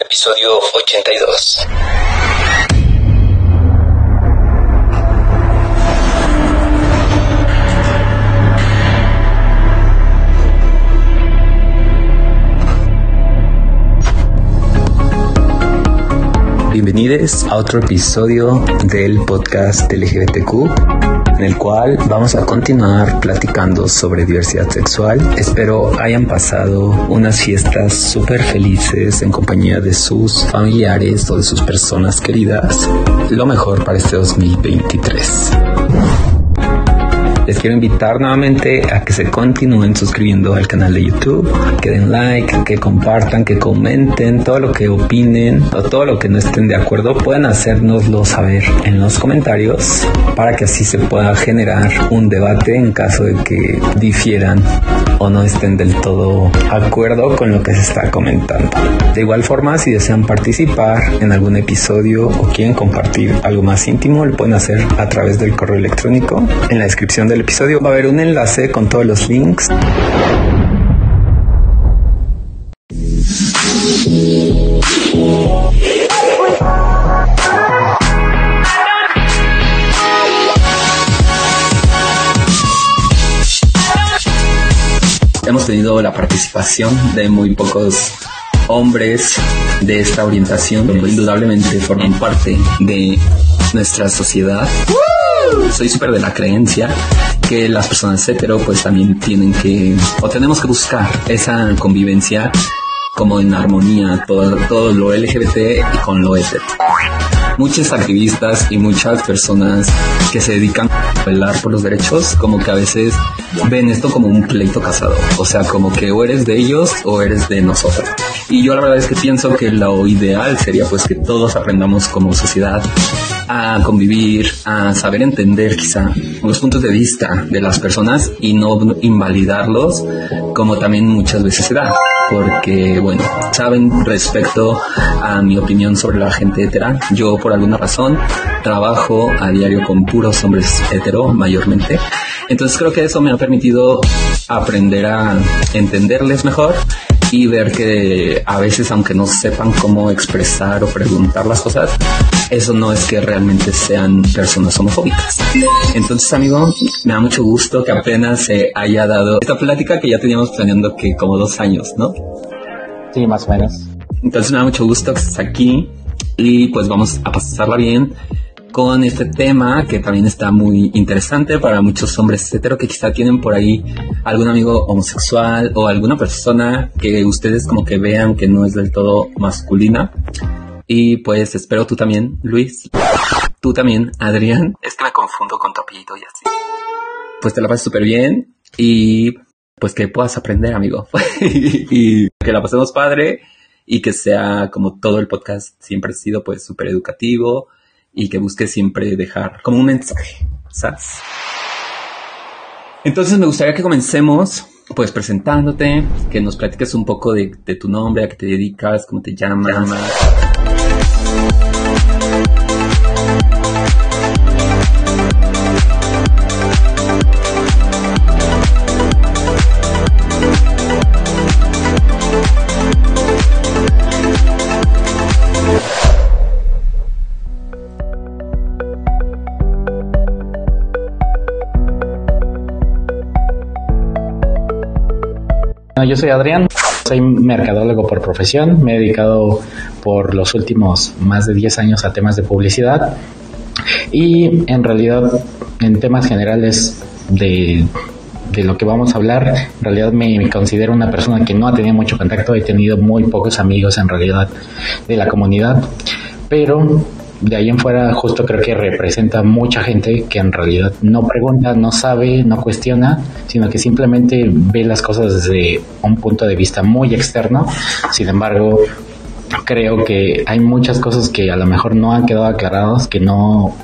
Episodio 82. Bienvenidos a otro episodio del podcast LGBTQ en el cual vamos a continuar platicando sobre diversidad sexual. Espero hayan pasado unas fiestas súper felices en compañía de sus familiares o de sus personas queridas. Lo mejor para este 2023. Les quiero invitar nuevamente a que se continúen suscribiendo al canal de YouTube, que den like, que compartan, que comenten todo lo que opinen o todo lo que no estén de acuerdo. Pueden hacérnoslo saber en los comentarios para que así se pueda generar un debate en caso de que difieran no estén del todo acuerdo con lo que se está comentando. De igual forma, si desean participar en algún episodio o quieren compartir algo más íntimo, lo pueden hacer a través del correo electrónico en la descripción del episodio va a haber un enlace con todos los links. Hemos tenido la participación de muy pocos hombres de esta orientación, que indudablemente forman parte de nuestra sociedad. Soy súper de la creencia que las personas hetero pues también tienen que o tenemos que buscar esa convivencia como en armonía todo, todo lo LGBT y con lo hetero. Muchos activistas y muchas personas que se dedican a velar por los derechos, como que a veces ven esto como un pleito casado. O sea, como que o eres de ellos o eres de nosotros. Y yo la verdad es que pienso que lo ideal sería pues que todos aprendamos como sociedad a convivir, a saber entender quizá los puntos de vista de las personas y no invalidarlos como también muchas veces se da. Porque, bueno, saben respecto a mi opinión sobre la gente hetera, yo por alguna razón trabajo a diario con puros hombres hetero mayormente. Entonces creo que eso me ha permitido aprender a entenderles mejor y ver que a veces aunque no sepan cómo expresar o preguntar las cosas, eso no es que realmente sean personas homofóbicas. Entonces, amigo, me da mucho gusto que apenas se haya dado esta plática que ya teníamos planeando que como dos años, ¿no? Sí, más o menos. Entonces me da mucho gusto que estés aquí y pues vamos a pasarla bien con este tema que también está muy interesante para muchos hombres hetero que quizá tienen por ahí algún amigo homosexual o alguna persona que ustedes como que vean que no es del todo masculina. Y pues espero tú también, Luis. Tú también, Adrián. Es que me confundo con tu apellido y así. Pues te la pases súper bien y pues que puedas aprender, amigo. y que la pasemos padre y que sea como todo el podcast siempre ha sido pues súper educativo y que busque siempre dejar como un mensaje, ¿sabes? Entonces me gustaría que comencemos pues presentándote, que nos platiques un poco de, de tu nombre, a qué te dedicas, cómo te llamas. Yo soy Adrián, soy mercadólogo por profesión, me he dedicado por los últimos más de 10 años a temas de publicidad y en realidad en temas generales de, lo que vamos a hablar, en realidad me, considero una persona que no ha tenido mucho contacto, he tenido muy pocos amigos en realidad de la comunidad, pero de ahí en fuera justo creo que representa mucha gente que en realidad no pregunta, no sabe, no cuestiona, sino que simplemente ve las cosas desde un punto de vista muy externo. Sin embargo, creo que hay muchas cosas que a lo mejor no han quedado aclaradas, que no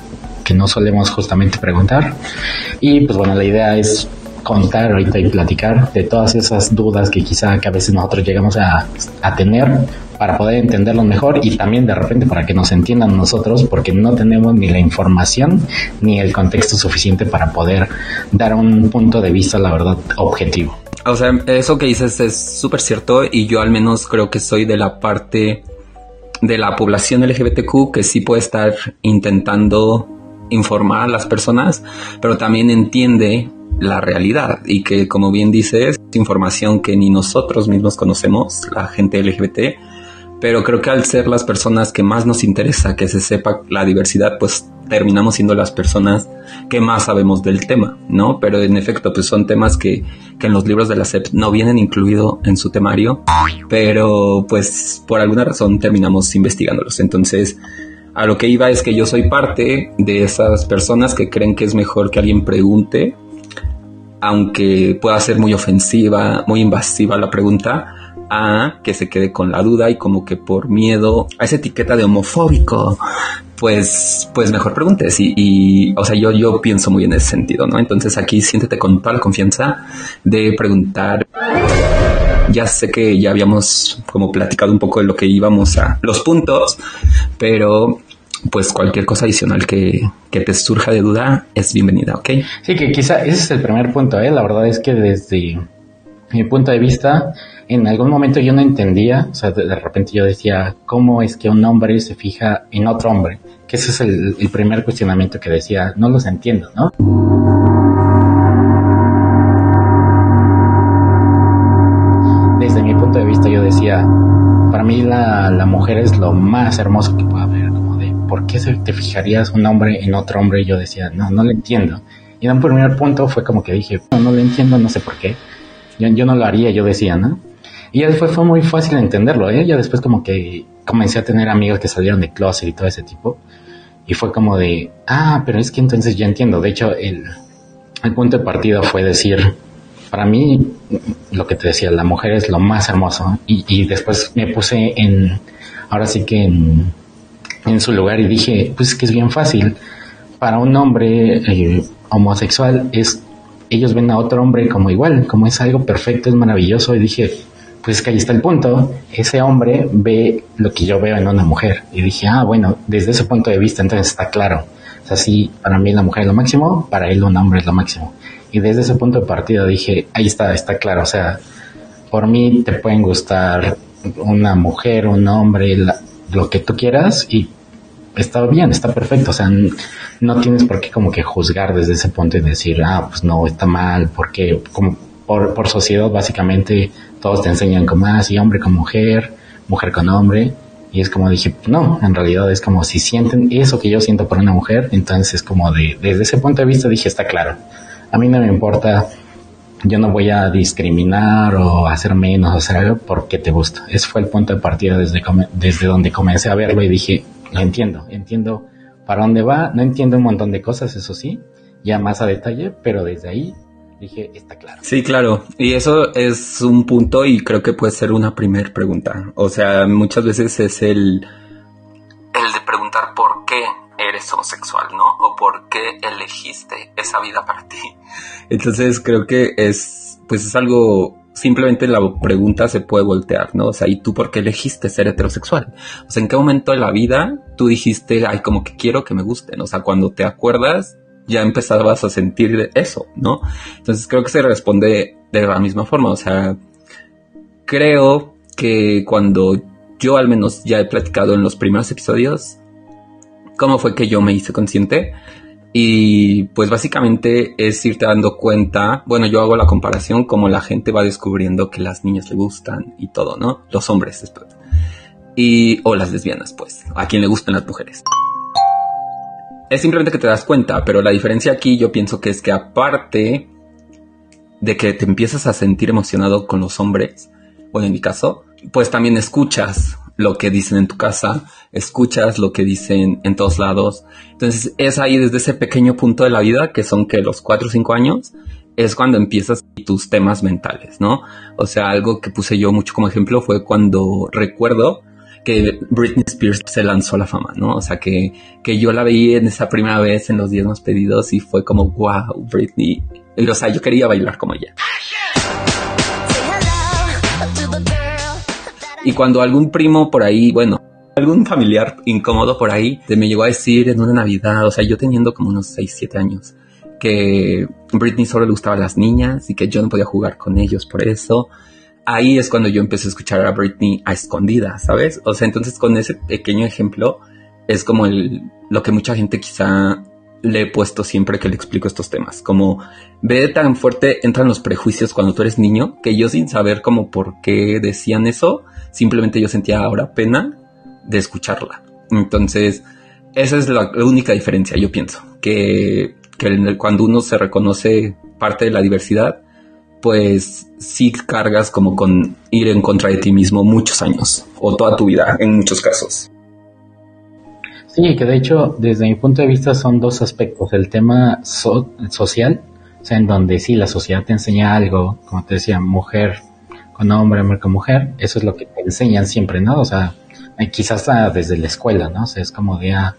que no solemos justamente preguntar. Y pues bueno, la idea es contar ahorita y platicar de todas esas dudas que quizá que a veces nosotros llegamos a, a tener para poder entenderlo mejor y también de repente para que nos entiendan nosotros porque no tenemos ni la información ni el contexto suficiente para poder dar un punto de vista, la verdad, objetivo. O sea, eso que dices es súper cierto y yo al menos creo que soy de la parte de la población LGBTQ que sí puede estar intentando informar a las personas, pero también entiende la realidad y que como bien dices, información que ni nosotros mismos conocemos, la gente LGBT, pero creo que al ser las personas que más nos interesa que se sepa la diversidad, pues terminamos siendo las personas que más sabemos del tema, ¿no? Pero en efecto, pues son temas que, que en los libros de la SEP no vienen incluidos en su temario, pero pues por alguna razón terminamos investigándolos. Entonces, a lo que iba es que yo soy parte de esas personas que creen que es mejor que alguien pregunte, aunque pueda ser muy ofensiva, muy invasiva la pregunta, a que se quede con la duda y como que por miedo a esa etiqueta de homofóbico, pues, pues mejor preguntes y, o sea, yo, yo pienso muy en ese sentido, ¿no? Entonces aquí siéntete con toda la confianza de preguntar. Ya sé que ya habíamos como platicado un poco de lo que íbamos a los puntos, pero pues cualquier cosa adicional que, que, te surja de duda es bienvenida, ¿ok? Sí, que quizá ese es el primer punto, ¿eh? La verdad es que desde mi punto de vista, en algún momento yo no entendía, o sea, de, repente yo decía, ¿cómo es que un hombre se fija en otro hombre? Que ese es el, primer cuestionamiento que decía, no los entiendo, ¿no? Desde mi punto de vista yo decía, para mí la, la mujer es lo más hermoso que puede haber, como de, ¿por qué te fijarías un hombre en otro hombre? Y yo decía, no, no lo entiendo. Y en un primer punto fue como que dije, no, no lo entiendo, no sé por qué. Yo, no lo haría, yo decía, ¿no? Y después fue muy fácil entenderlo, ¿eh? Ya después como que comencé a tener amigos que salieron de closet y todo ese tipo. Y fue como de, ah, pero es que entonces ya entiendo. De hecho, el, el punto de partida fue decir, para mí, lo que te decía, la mujer es lo más hermoso. Y, y después me puse en, ahora sí que en, en, su lugar y dije, pues es que es bien fácil. Para un hombre eh, homosexual es, ellos ven a otro hombre como igual, como es algo perfecto, es maravilloso. Y dije, pues que ahí está el punto. Ese hombre ve lo que yo veo en una mujer. Y dije, ah, bueno, desde ese punto de vista entonces está claro. O sea, sí, para mí la mujer es lo máximo, para él un hombre es lo máximo. Y desde ese punto de partida dije, ahí está, está claro. O sea, por mí te pueden gustar una mujer, un hombre, lo que tú quieras y está bien, está perfecto. O sea, no tienes por qué como que juzgar desde ese punto y decir, ah, pues no, está mal, porque como por, por sociedad básicamente todos te enseñan como ah, hombre con mujer, mujer con hombre. Y es como dije, no, en realidad es como si sienten eso que yo siento por una mujer, entonces es como de, desde ese punto de vista dije, está claro. A mí no me importa, yo no voy a discriminar o hacer menos o hacer algo porque te gusta. Ese fue el punto de partida desde, desde donde comencé a verlo y dije, lo entiendo, entiendo para dónde va, no entiendo un montón de cosas, eso sí, ya más a detalle, pero desde ahí dije, está claro. Sí, claro. Y eso es un punto y creo que puede ser una primer pregunta. O sea, muchas veces es el, el de preguntar por qué eres homosexual, ¿no? O por qué elegiste esa vida para ti. Entonces creo que es, pues es algo, simplemente la pregunta se puede voltear, ¿no? O sea, ¿y tú por qué elegiste ser heterosexual? O sea, ¿en qué momento de la vida tú dijiste, ay, como que quiero que me gusten? O sea, cuando te acuerdas, ya empezabas a sentir eso, ¿no? Entonces creo que se responde de la misma forma, o sea, creo que cuando yo al menos ya he platicado en los primeros episodios, cómo fue que yo me hice consciente. Y pues básicamente es irte dando cuenta, bueno, yo hago la comparación como la gente va descubriendo que las niñas le gustan y todo, ¿no? Los hombres. Y, o las lesbianas, pues, a quien le gustan las mujeres es simplemente que te das cuenta, pero la diferencia aquí yo pienso que es que aparte de que te empiezas a sentir emocionado con los hombres, o en mi caso, pues también escuchas lo que dicen en tu casa, escuchas lo que dicen en todos lados. Entonces es ahí desde ese pequeño punto de la vida, que son que los 4 o 5 años, es cuando empiezas tus temas mentales, ¿no? O sea, algo que puse yo mucho como ejemplo fue cuando recuerdo que Britney Spears se lanzó a la fama, ¿no? O sea, que, que yo la veía en esa primera vez en los días más pedidos y fue como, wow, Britney. Y, o sea, yo quería bailar como ella. Y cuando algún primo por ahí, bueno, algún familiar incómodo por ahí, me llegó a decir en una Navidad, o sea, yo teniendo como unos 6, 7 años, que Britney solo le gustaba a las niñas y que yo no podía jugar con ellos por eso ahí es cuando yo empecé a escuchar a Britney a escondida, ¿sabes? O sea, entonces con ese pequeño ejemplo es como el, lo que mucha gente quizá le he puesto siempre que le explico estos temas. Como ve tan fuerte entran los prejuicios cuando tú eres niño que yo sin saber como por qué decían eso, simplemente yo sentía ahora pena de escucharla. Entonces, esa es la, única diferencia, yo pienso, que, cuando uno se reconoce parte de la diversidad, pues sí cargas como con ir en contra de ti mismo muchos años o toda tu vida en muchos casos. Sí, que de hecho desde mi punto de vista son dos aspectos. El tema social, en donde sí la sociedad te enseña algo, como te decía, mujer con hombre, hombre con mujer, eso es lo que te enseñan siempre, ¿no? O sea, quizás desde la escuela, ¿no? O sea, es como de, ah,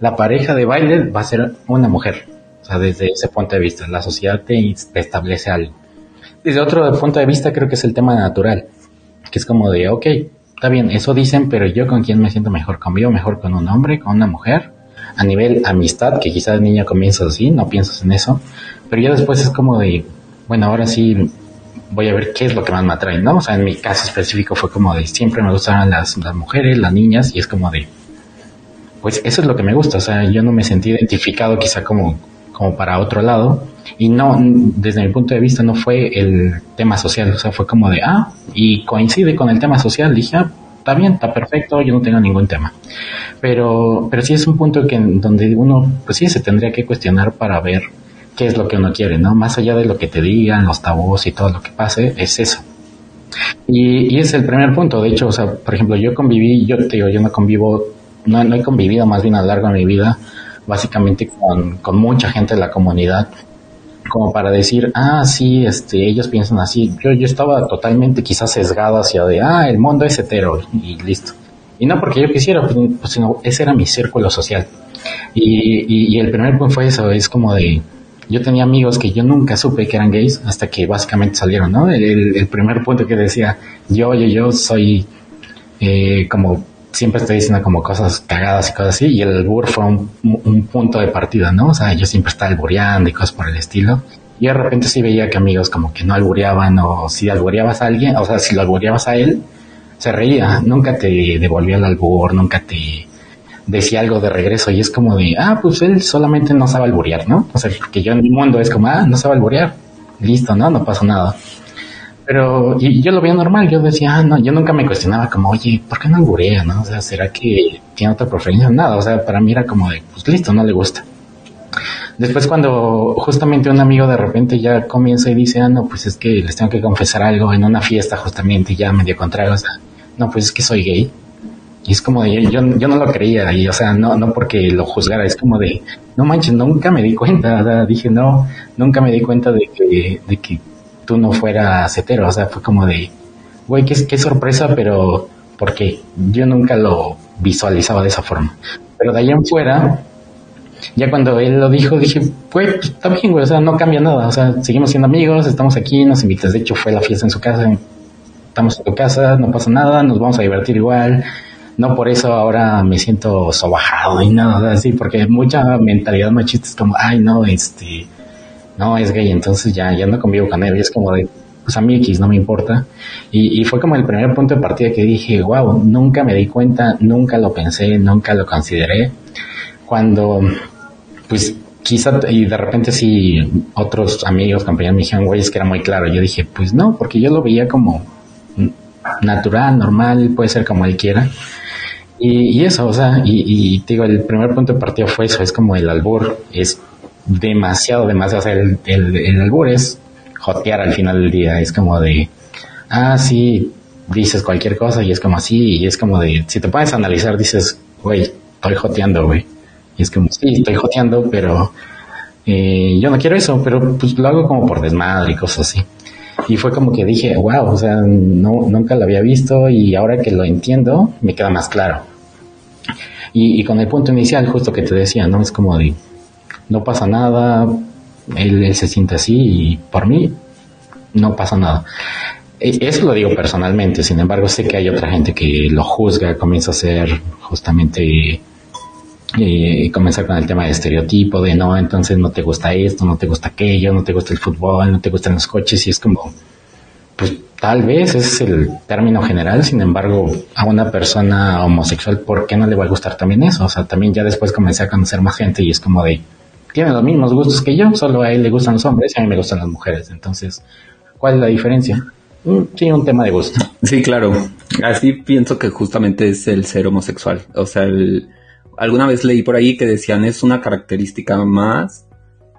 la pareja de baile va a ser una mujer. O sea, desde ese punto de vista, la sociedad te establece algo. Desde otro punto de vista, creo que es el tema natural, que es como de, ok, está bien, eso dicen, pero yo con quién me siento mejor, convivo mejor con un hombre, con una mujer, a nivel amistad, que quizás de niña comienzas así, no piensas en eso, pero ya después es como de, bueno, ahora sí voy a ver qué es lo que más me atrae, ¿no? O sea, en mi caso específico fue como de, siempre me gustaban las, las mujeres, las niñas, y es como de, pues eso es lo que me gusta, o sea, yo no me sentí identificado quizá como, como para otro lado, y no, desde mi punto de vista no fue el tema social, o sea, fue como de, ah, y coincide con el tema social, dije, ah, está bien, está perfecto, yo no tengo ningún tema. Pero, pero sí es un punto que donde uno, pues sí, se tendría que cuestionar para ver qué es lo que uno quiere, ¿no? Más allá de lo que te digan, los tabús y todo lo que pase, es eso. Y, y es el primer punto, de hecho, o sea, por ejemplo, yo conviví, yo te digo, yo no convivo, no, no he convivido más bien a lo largo de mi vida, básicamente con, con mucha gente de la comunidad como para decir, ah, sí, este, ellos piensan así. Yo, yo estaba totalmente quizás sesgado hacia de, ah, el mundo es hetero y listo. Y no porque yo quisiera, pues, pues, sino ese era mi círculo social. Y, y, el primer punto fue eso, es como de, yo tenía amigos que yo nunca supe que eran gays hasta que básicamente salieron, ¿no? El, primer punto que decía, yo, yo, yo soy eh, como siempre estoy diciendo como cosas cagadas y cosas así, y el albur fue un, punto de partida, ¿no? O sea, yo siempre estaba albureando y cosas por el estilo. Y de repente sí veía que amigos como que no albureaban, o si albureabas a alguien, o sea, si lo albureabas a él, se reía, nunca te devolvía el albur, nunca te decía algo de regreso, y es como de, ah, pues él solamente no sabe alburear, ¿no? O sea, porque yo en mi mundo es como, ah, no sabe alburear, listo, ¿no? No pasa nada. Pero y yo lo veía normal, yo decía, ah, no, yo nunca me cuestionaba como, oye, ¿por qué no alburea, no? O sea, ¿será que tiene otra preferencia? Nada, o sea, para mí era como de, pues listo, no le gusta. Después cuando justamente un amigo de repente ya comienza y dice, ah, no, pues es que les tengo que confesar algo en una fiesta justamente ya medio contrario, o sea, no, pues es que soy gay. Y es como de, yo, yo no lo creía, y o sea, no, no porque lo juzgara, es como de, no manches, nunca me di cuenta, o sea, dije, no, nunca me di cuenta de que, de que tú no fueras hetero. O sea, fue como de, güey, qué, qué sorpresa, pero porque yo nunca lo visualizaba de esa forma. Pero de ahí en fuera, ya cuando él lo dijo, dije, güey, pues está bien, güey, o sea, no cambia nada. O sea, seguimos siendo amigos, estamos aquí, nos invitas. De hecho, fue la fiesta en su casa, estamos en tu casa, no pasa nada, nos vamos a divertir igual. No por eso ahora me siento sobajado y nada así, porque mucha mentalidad machista es como, ay, no, este, no, es gay, entonces ya, ya no convivo con él. Y es como de, pues a mí X no me importa. Y, y, fue como el primer punto de partida que dije, wow, nunca me di cuenta, nunca lo pensé, nunca lo consideré. Cuando, pues quizá, y de repente sí, otros amigos, compañeros me dijeron, güey, es que era muy claro. Yo dije, pues no, porque yo lo veía como natural, normal, puede ser como él quiera. Y, y eso, o sea, y, y digo, el primer punto de partida fue eso, es como el albur, es demasiado, demasiado. O sea, el, el, el albur es jotear al final del día. Es como de, ah, sí, dices cualquier cosa y es como así. Y es como de, si te puedes analizar, dices, güey, estoy joteando, güey. Y es como, sí, estoy joteando, pero eh, yo no quiero eso, pero pues lo hago como por desmadre y cosas así. Y fue como que dije, wow, o sea, no, nunca lo había visto y ahora que lo entiendo, me queda más claro. Y, con el punto inicial, justo que te decía, ¿no? Es como de, no pasa nada, él, se siente así y por mí no pasa nada. E, eso lo digo personalmente, sin embargo sé que hay otra gente que lo juzga, comienza a ser justamente eh, comenzar con el tema de estereotipo, de no, entonces no te gusta esto, no te gusta aquello, no te gusta el fútbol, no te gustan los coches y es como, pues Tal vez ese es el término general, sin embargo, a una persona homosexual, ¿por qué no le va a gustar también eso? O sea, también ya después comencé a conocer más gente y es como de, tiene los mismos gustos que yo, solo a él le gustan los hombres y a mí me gustan las mujeres. Entonces, ¿cuál es la diferencia? Mm, sí, un tema de gusto. Sí, claro. Así pienso que justamente es el ser homosexual. O sea, alguna vez leí por ahí que decían es una característica más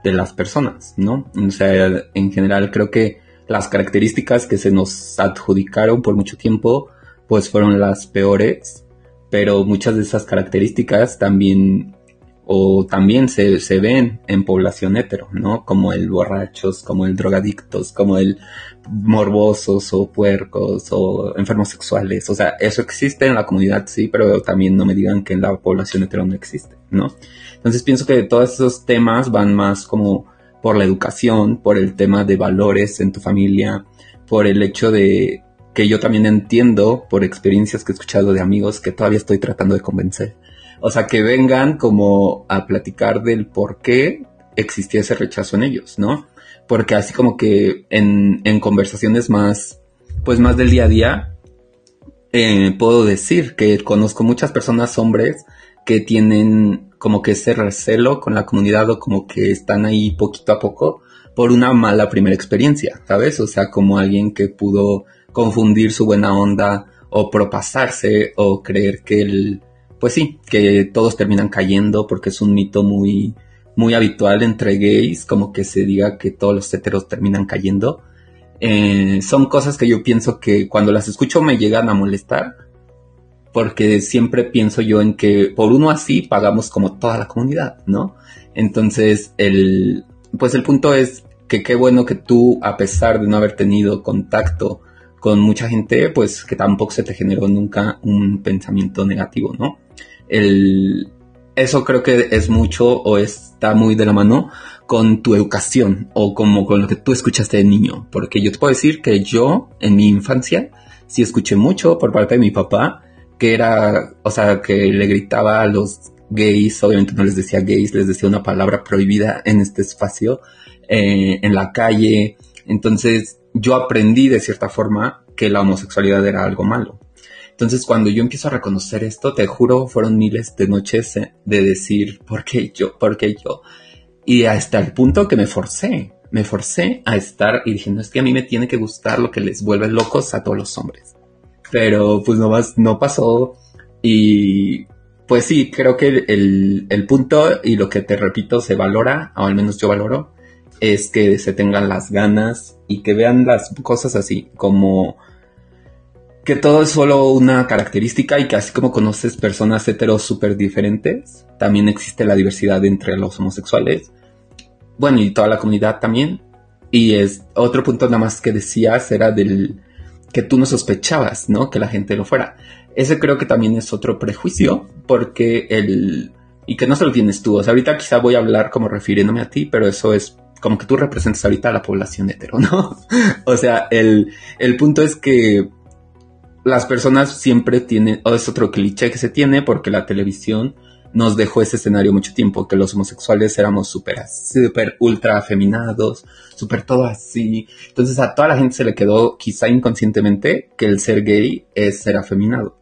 de las personas, ¿no? O sea, en general creo que las características que se nos adjudicaron por mucho tiempo, pues fueron las peores, pero muchas de esas características también o también se, se, ven en población hetero, ¿no? Como el borrachos, como el drogadictos, como el morbosos o puercos o enfermos sexuales. O sea, eso existe en la comunidad, sí, pero también no me digan que en la población hetero no existe, ¿no? Entonces pienso que todos esos temas van más como por la educación, por el tema de valores en tu familia, por el hecho de que yo también entiendo por experiencias que he escuchado de amigos que todavía estoy tratando de convencer. O sea, que vengan como a platicar del por qué existía ese rechazo en ellos, ¿no? Porque así como que en, en conversaciones más, pues más del día a día, eh, puedo decir que conozco muchas personas, hombres, que tienen como que ese recelo con la comunidad o como que están ahí poquito a poco por una mala primera experiencia, ¿sabes? O sea, como alguien que pudo confundir su buena onda o propasarse o creer que el, pues sí, que todos terminan cayendo porque es un mito muy, muy habitual entre gays, como que se diga que todos los heteros terminan cayendo. Eh, son cosas que yo pienso que cuando las escucho me llegan a molestar porque siempre pienso yo en que por uno así pagamos como toda la comunidad, ¿no? Entonces, el, pues el punto es que qué bueno que tú, a pesar de no haber tenido contacto con mucha gente, pues que tampoco se te generó nunca un pensamiento negativo, ¿no? El, eso creo que es mucho o está muy de la mano con tu educación o como con lo que tú escuchaste de niño, porque yo te puedo decir que yo en mi infancia sí escuché mucho por parte de mi papá que era, o sea, que le gritaba a los gays, obviamente no les decía gays, les decía una palabra prohibida en este espacio, eh, en la calle. Entonces yo aprendí de cierta forma que la homosexualidad era algo malo. Entonces cuando yo empiezo a reconocer esto, te juro, fueron miles de noches eh, de decir, ¿por qué yo? ¿Por qué yo? Y hasta el punto que me forcé, me forcé a estar y dije, no, es que a mí me tiene que gustar lo que les vuelve locos a todos los hombres pero pues no, no pasó y pues sí, creo que el, el, punto y lo que te repito se valora, o al menos yo valoro, es que se tengan las ganas y que vean las cosas así, como que todo es solo una característica y que así como conoces personas heteros súper diferentes, también existe la diversidad entre los homosexuales, bueno, y toda la comunidad también. Y es otro punto nada más que decías era del que tú no sospechabas, ¿no? Que la gente lo fuera. Ese creo que también es otro prejuicio, porque el... Y que no se lo tienes tú. O sea, ahorita quizá voy a hablar como refiriéndome a ti, pero eso es como que tú representas ahorita a la población hetero, ¿no? o sea, el, el punto es que las personas siempre tienen, o es otro cliché que se tiene, porque la televisión nos dejó ese escenario mucho tiempo, que los homosexuales éramos súper, súper ultra afeminados, súper todo así. Entonces a toda la gente se le quedó quizá inconscientemente que el ser gay es ser afeminado.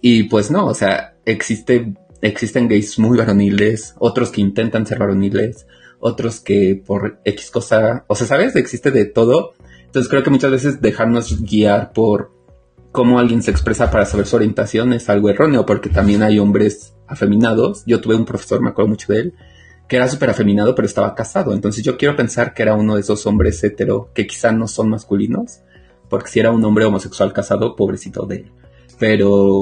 Y pues no, o sea, existe, existen gays muy varoniles, otros que intentan ser varoniles, otros que por X cosa, o sea, ¿sabes? Existe de todo. Entonces creo que muchas veces dejarnos guiar por cómo alguien se expresa para saber su orientación es algo erróneo, porque también hay hombres afeminados. Yo tuve un profesor, me acuerdo mucho de él, que era súper afeminado, pero estaba casado. Entonces yo quiero pensar que era uno de esos hombres hetero que quizá no son masculinos, porque si era un hombre homosexual casado, pobrecito de él. Pero,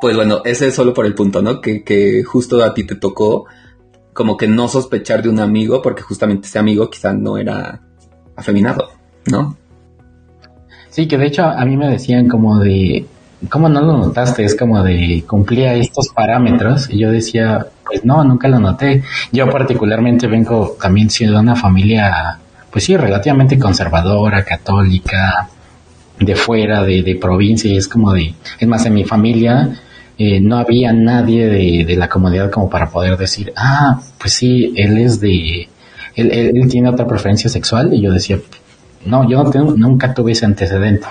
pues bueno, ese es solo por el punto, ¿no? Que, que justo a ti te tocó como que no sospechar de un amigo, porque justamente ese amigo quizá no era afeminado, ¿no? Sí, que de hecho a mí me decían como de, ¿cómo no lo notaste? Es como de, cumplía estos parámetros. Y yo decía, pues no, nunca lo noté. Yo particularmente vengo también siendo una familia, pues sí, relativamente conservadora, católica, de fuera, de, de provincia. Y es como de, es más, en mi familia eh, no había nadie de, de la comunidad como para poder decir, ah, pues sí, él es de, él, él, él tiene otra preferencia sexual. Y yo decía, no, yo nunca tuve ese antecedente.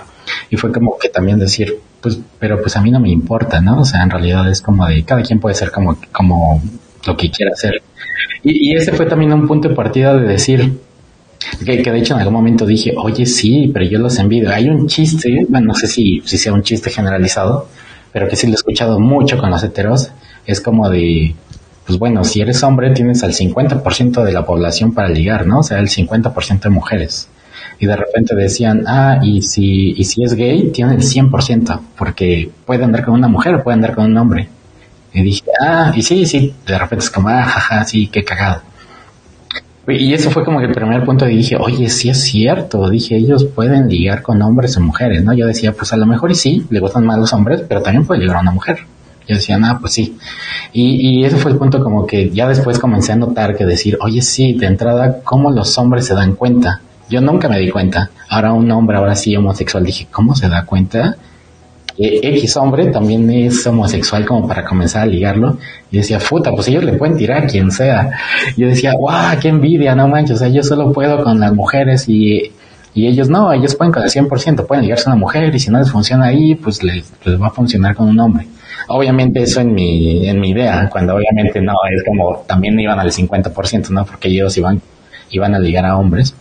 Y fue como que también decir, pues, pero pues a mí no me importa, ¿no? O sea, en realidad es como de, cada quien puede ser como, como lo que quiera hacer. Y, ese fue también un punto de partida de decir, que, de hecho en algún momento dije, oye, sí, pero yo los envidio. Hay un chiste, bueno, no sé si, si sea un chiste generalizado, pero que sí lo he escuchado mucho con los heteros. Es como de, pues bueno, si eres hombre tienes al 50% de la población para ligar, ¿no? O sea, el 50% de mujeres. Y de repente decían, ah, y si, y si es gay, tiene el 100%, porque puede andar con una mujer o puede andar con un hombre. Y dije, ah, y sí, sí, de repente es como, ah, jaja, sí, qué cagado. Y eso fue como el primer punto y dije, oye, sí es cierto, dije, ellos pueden ligar con hombres o mujeres, ¿no? Yo decía, pues a lo mejor y sí, le gustan más los hombres, pero también puede ligar a una mujer. Yo decía, ah, pues sí. Y, y ese fue el punto como que ya después comencé a notar que decir, oye, sí, de entrada, ¿cómo los hombres se dan cuenta? Yo nunca me di cuenta. Ahora un hombre, ahora sí homosexual, dije, ¿cómo se da cuenta? X hombre también es homosexual como para comenzar a ligarlo. Y decía, puta, pues ellos le pueden tirar a quien sea. Yo decía, guau, qué envidia, no manches, o sea, yo solo puedo con las mujeres y, y ellos no, ellos pueden con el 100%, pueden ligarse a una mujer y si no les funciona ahí, pues les, les va a funcionar con un hombre. Obviamente eso en mi, en mi idea, cuando obviamente no, es como también iban al 50%, ¿no? Porque ellos iban, iban a ligar a hombres.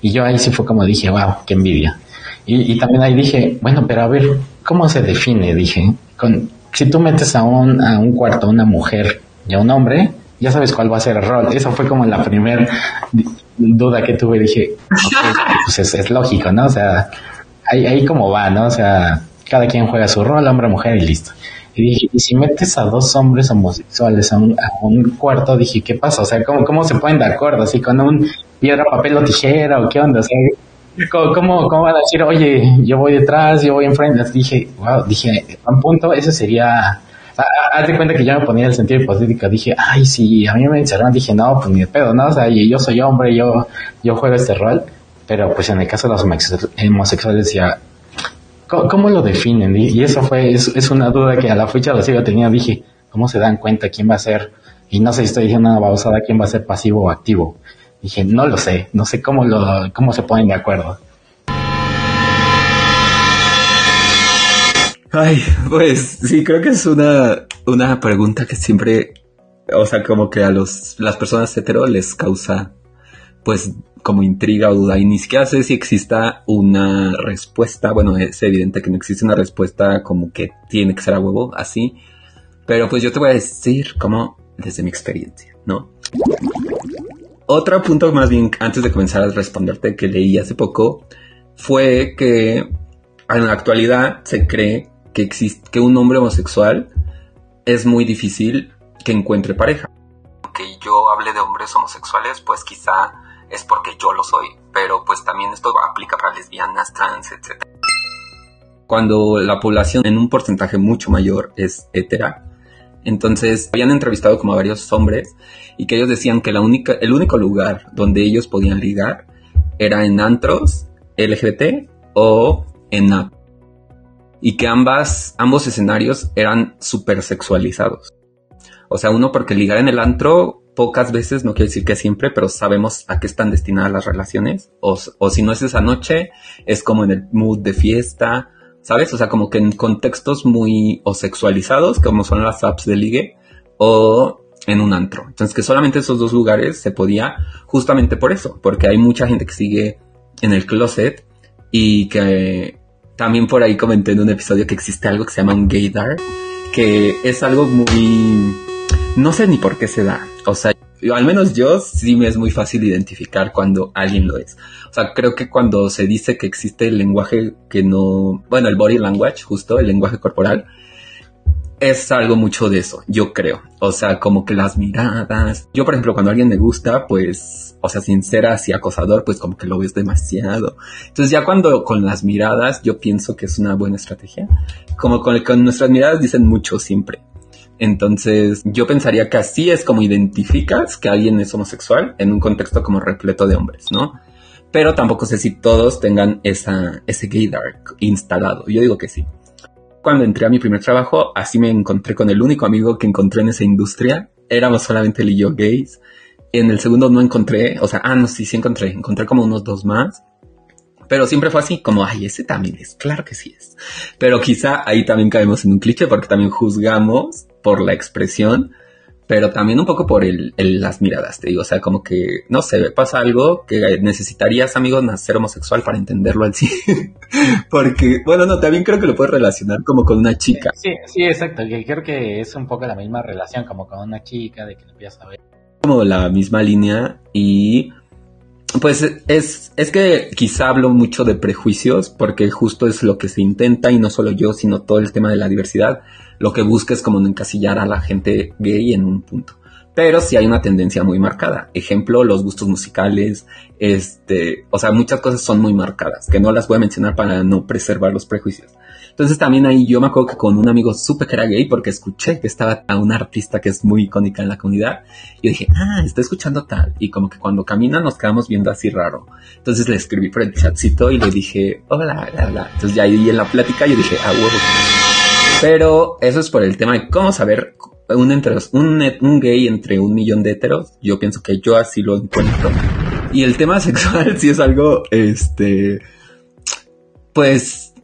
Y yo ahí sí fue como dije, wow, qué envidia. Y, y también ahí dije, bueno, pero a ver, ¿cómo se define? Dije, con, si tú metes a un, a un cuarto a una mujer y a un hombre, ya sabes cuál va a ser el rol. Esa fue como la primera duda que tuve. Dije, pues es, es, lógico, ¿no? O sea, ahí, ahí como va, ¿no? O sea, cada quien juega su rol, hombre, mujer y listo. Y dije, y si metes a dos hombres homosexuales a un, a un cuarto, dije, ¿qué pasa? O sea, ¿cómo, ¿cómo se ponen de acuerdo? Así con un piedra, papel o tijera o qué onda? O sea, ¿Cómo, ¿Cómo, van a decir, oye, yo voy detrás, yo voy enfrente? Dije, wow, dije, a un punto, eso sería. Haz de cuenta que yo me ponía el sentido hipotético. Dije, ay, si a mí me encerraron, dije, no, pues ni de pedo, ¿no? O sea, yo soy hombre, yo, yo juego este rol. Pero pues en el caso de los homosexuales decía, ¿cómo, lo definen? Y, eso fue, es, es, una duda que a la fecha lo sigo teniendo. Dije, ¿cómo se dan cuenta quién va a ser? Y no sé si estoy diciendo una babosada, quién va a ser pasivo o activo. Dije, no lo sé, no sé cómo, lo, cómo se ponen de acuerdo. Ay, pues sí, creo que es una, una pregunta que siempre, o sea, como que a los, las personas hetero les causa, pues, como intriga o duda. Y ni siquiera sé si exista una respuesta. Bueno, es evidente que no existe una respuesta como que tiene que ser a huevo, así. Pero pues yo te voy a decir como desde mi experiencia, ¿no? Otro punto más bien antes de comenzar a responderte que leí hace poco fue que en la actualidad se cree que, que un hombre homosexual es muy difícil que encuentre pareja. Que yo hable de hombres homosexuales, pues quizá es porque yo lo soy, pero pues también esto aplica para lesbianas, trans, etc. Cuando la población en un porcentaje mucho mayor es hetera, entonces habían entrevistado como a varios hombres y que ellos decían que el único lugar donde ellos podían ligar era en antros, LGBT o en app. Y que ambas, ambos escenarios eran súper sexualizados. O sea, uno porque ligar en el antro pocas veces, no quiere decir que siempre, pero sabemos a qué están destinadas las relaciones. O, o si no es esa noche, es como en el mood de fiesta ¿sabes? O sea, como que en contextos muy o sexualizados, como son las apps de ligue, o en un antro. Entonces, que solamente esos dos lugares se podía justamente por eso, porque hay mucha gente que sigue en el closet y que también por ahí comenté en un episodio que existe algo que se llama un gaydar, que es algo muy... No sé ni por qué se da. O sea, al menos yo sí me es muy fácil identificar cuando alguien lo es. O sea, creo que cuando se dice que existe el lenguaje que no, bueno, el body language, justo, el lenguaje corporal, es algo mucho de eso, yo creo. O sea, como que las miradas. Yo, por ejemplo, cuando a alguien me gusta, pues, o sea, sin ser así acosador, pues como que lo ves demasiado. Entonces ya cuando con las miradas, yo pienso que es una buena estrategia. Como con, con nuestras miradas dicen mucho siempre. Entonces, yo pensaría que así es como identificas que alguien es homosexual en un contexto como repleto de hombres, ¿no? Pero tampoco sé si todos tengan esa, ese gaydar instalado. Yo digo que sí. Cuando entré a mi primer trabajo, así me encontré con el único amigo que encontré en esa industria. Éramos solamente él y yo gays. En el segundo no encontré, o sea, ah, no, sí, sí encontré. Encontré como unos dos más. Pero siempre fue así, como, ay, ese también es, claro que sí es. Pero quizá ahí también caemos en un cliché porque también juzgamos por la expresión, pero también un poco por el, las miradas, te digo, o sea, como que, no sé, pasa algo que necesitarías, amigos, nacer homosexual para entenderlo al sí. porque, bueno, no, también creo que lo puedes relacionar como con una chica. Sí, sí, exacto, que creo que es un poco la misma relación como con una chica, de que empiezas a ver. Como la misma línea y pues es, es que quizá hablo mucho de prejuicios porque justo es lo que se intenta y no solo yo, sino todo el tema de la diversidad. Lo que busca es como encasillar a la gente gay en un punto. Pero sí hay una tendencia muy marcada. Ejemplo, los gustos musicales, este, o sea, muchas cosas son muy marcadas, que no las voy a mencionar para no preservar los prejuicios. Entonces también ahí yo me acuerdo que con un amigo supe que era gay porque escuché que estaba a una artista que es muy icónica en la comunidad. Y dije, ah, está escuchando tal. Y como que cuando camina nos quedamos viendo así raro. Entonces le escribí por el chatcito y le dije, hola, hola, hola. Entonces ya ahí en la plática yo dije, ah, huevo. Pero eso es por el tema de cómo saber un, entre, un gay entre un millón de heteros. Yo pienso que yo así lo encuentro. Y el tema sexual sí es algo, este, pues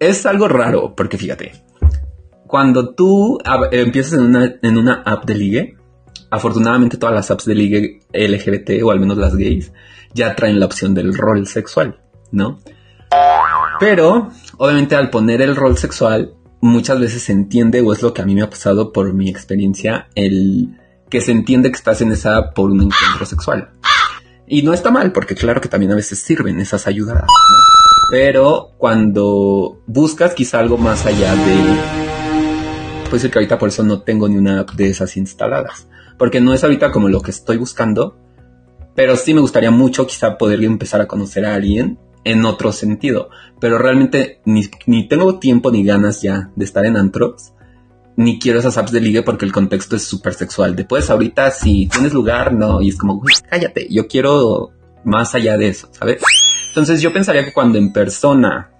es algo raro, porque fíjate, cuando tú empiezas en una, en una app de ligue, afortunadamente todas las apps de ligue LGBT, o al menos las gays, ya traen la opción del rol sexual, ¿no? Pero, obviamente al poner el rol sexual, muchas veces se entiende, o es lo que a mí me ha pasado por mi experiencia, el que se entiende que estás en esa app por un encuentro sexual. Y no está mal, porque claro que también a veces sirven esas ayudas, ¿no? Pero cuando buscas quizá algo más allá de... Pues es que ahorita por eso no tengo ni una de esas instaladas. Porque no es ahorita como lo que estoy buscando. Pero sí me gustaría mucho quizá poder empezar a conocer a alguien en otro sentido. Pero realmente ni, ni tengo tiempo ni ganas ya de estar en antros. Ni quiero esas apps de ligue porque el contexto es súper sexual. Después ahorita si tienes lugar, no. Y es como, cállate. Yo quiero más allá de eso, ¿sabes? Entonces yo pensaría que cuando en persona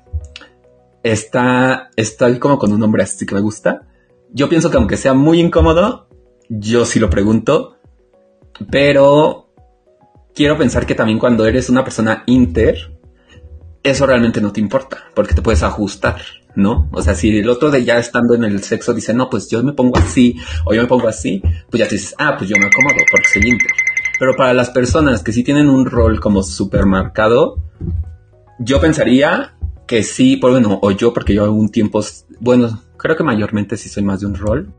está, estoy como con un hombre así que me gusta, yo pienso que aunque sea muy incómodo, yo sí lo pregunto, pero quiero pensar que también cuando eres una persona inter, eso realmente no te importa, porque te puedes ajustar, ¿no? O sea, si el otro de ya estando en el sexo dice, no, pues yo me pongo así, o yo me pongo así, pues ya te dices, ah, pues yo me acomodo porque soy inter. Pero para las personas que sí tienen un rol como súper marcado, yo pensaría que sí, por bueno, o yo, porque yo algún tiempo, bueno, creo que mayormente sí soy más de un rol.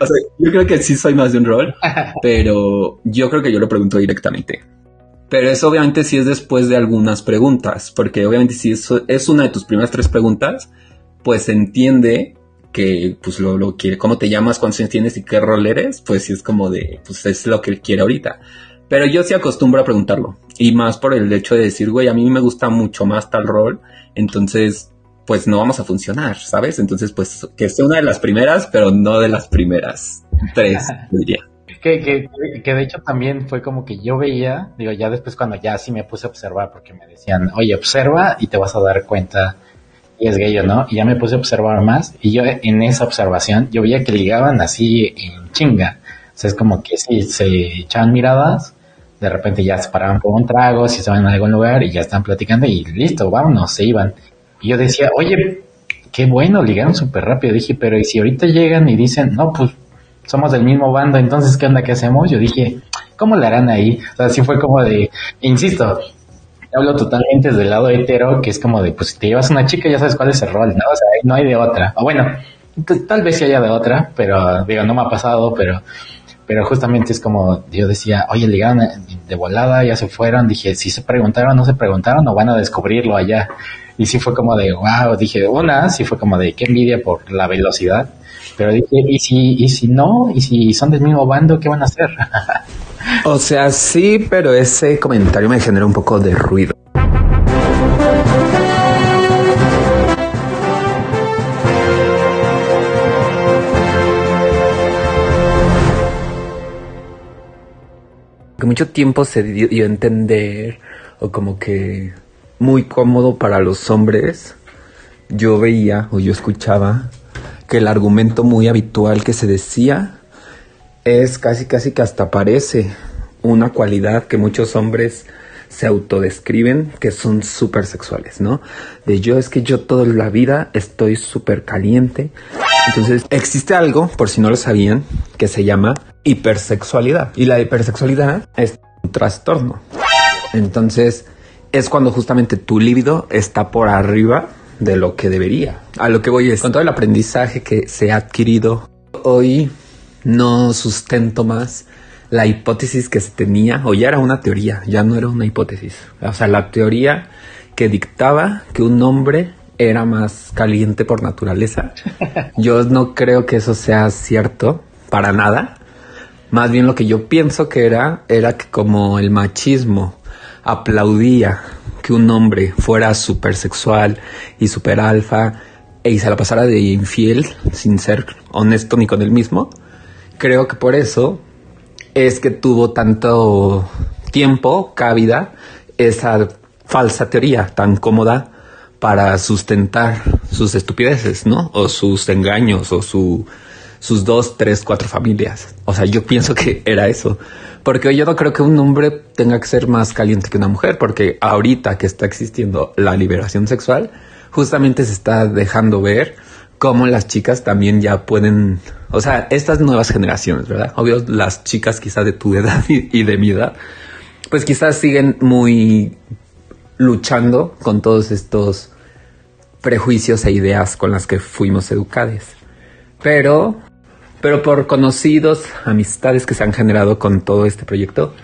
o sea, yo creo que sí soy más de un rol, pero yo creo que yo lo pregunto directamente. Pero eso obviamente sí es después de algunas preguntas, porque obviamente si eso es una de tus primeras tres preguntas, pues se entiende que pues lo, lo quiere, cómo te llamas, cuántos años tienes y qué rol eres, pues sí es como de, pues es lo que él quiere ahorita. Pero yo sí acostumbro a preguntarlo. Y más por el hecho de decir, güey, a mí me gusta mucho más tal rol. Entonces, pues no vamos a funcionar, ¿sabes? Entonces, pues que sea una de las primeras, pero no de las primeras tres, diría. Que, que, que, de hecho también fue como que yo veía, digo, ya después cuando ya sí me puse a observar, porque me decían, oye, observa y te vas a dar cuenta es gay o no, y ya me puse a observar más, y yo en esa observación, yo veía que ligaban así en chinga, o sea, es como que sí, se echaban miradas, de repente ya se paraban por un trago, si estaban en algún lugar y ya están platicando y listo, vámonos, se iban. Y yo decía, oye, qué bueno, ligaron súper rápido. Dije, pero ¿y si ahorita llegan y dicen, no, pues somos del mismo bando, entonces ¿qué onda que hacemos? Yo dije, ¿cómo le harán ahí? O sea, así fue como de, insisto, hablo totalmente del lado hetero, que es como de, pues si te llevas una chica ya sabes cuál es el rol, ¿no? O sea, no hay de otra. O bueno, tal vez sí haya de otra, pero digo, no me ha pasado, pero pero justamente es como yo decía, oye, ligaron de volada, ya se fueron, dije, si se preguntaron, no se preguntaron o van a descubrirlo allá. Y sí fue como de, wow, dije, una, sí fue como de, qué envidia por la velocidad. Pero dije, ¿y si, y si no? ¿Y si son del mismo bando, qué van a hacer? o sea, sí, pero ese comentario me genera un poco de ruido. que mucho tiempo se dio, a entender o como que muy cómodo para los hombres, yo veía o yo escuchaba que el argumento muy habitual que se decía es casi casi que hasta parece una cualidad que muchos hombres se autodescriben que son súper sexuales, ¿no? De yo es que yo toda la vida estoy súper caliente. Entonces existe algo, por si no lo sabían, que se llama hipersexualidad. Y la hipersexualidad es un trastorno. Entonces es cuando justamente tu líbido está por arriba de lo que debería. A lo que voy es, con todo el aprendizaje que se ha adquirido hoy, no sustento más la hipótesis que se tenía, o ya era una teoría, ya no era una hipótesis. O sea, la teoría que dictaba que un hombre era más caliente por naturaleza. Yo no creo que eso sea cierto para nada. Más bien lo que yo pienso que era, era que como el machismo aplaudía que un hombre fuera súper sexual y súper alfa y se la pasara de infiel sin ser honesto ni con él mismo, creo que por eso es que tuvo tanto tiempo, cabida, esa falsa teoría tan cómoda para sustentar sus estupideces, ¿no? O sus engaños, o su, sus dos, tres, cuatro familias. O sea, yo pienso que era eso. Porque yo no creo que un hombre tenga que ser más caliente que una mujer, porque ahorita que está existiendo la liberación sexual, justamente se está dejando ver cómo las chicas también ya pueden, o sea, estas nuevas generaciones, ¿verdad? Obvio, las chicas quizás de tu edad y, de mi edad, pues quizás siguen muy luchando con todos estos prejuicios e ideas con las que fuimos educados. Pero, pero por conocidos, amistades que se han generado con todo este proyecto,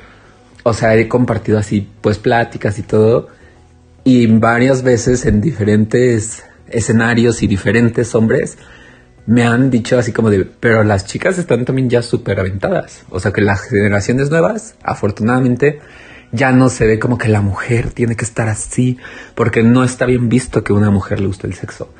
o sea, he compartido así, pues pláticas y todo, y varias veces en diferentes escenarios y diferentes hombres me han dicho así como de, pero las chicas están también ya súper aventadas. O sea que las generaciones nuevas, afortunadamente, ya no se ve como que la mujer tiene que estar así, porque no está bien visto que una mujer le guste el sexo.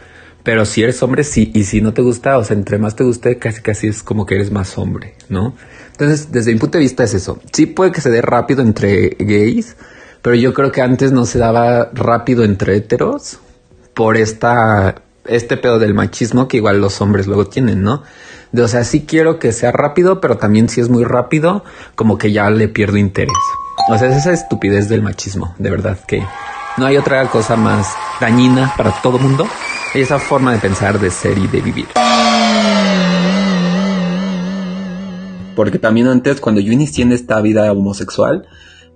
Pero si eres hombre, sí, y si no te gusta, o sea, entre más te guste, casi casi es como que eres más hombre, ¿no? Entonces, desde mi punto de vista es eso. Sí puede que se dé rápido entre gays, pero yo creo que antes no se daba rápido entre heteros por esta, este pedo del machismo que igual los hombres luego tienen, ¿no? De, o sea, sí quiero que sea rápido, pero también si es muy rápido, como que ya le pierdo interés. O sea, es esa estupidez del machismo, de verdad que no hay otra cosa más dañina para todo mundo. Esa forma de pensar, de ser y de vivir. Porque también antes, cuando yo inicié en esta vida homosexual,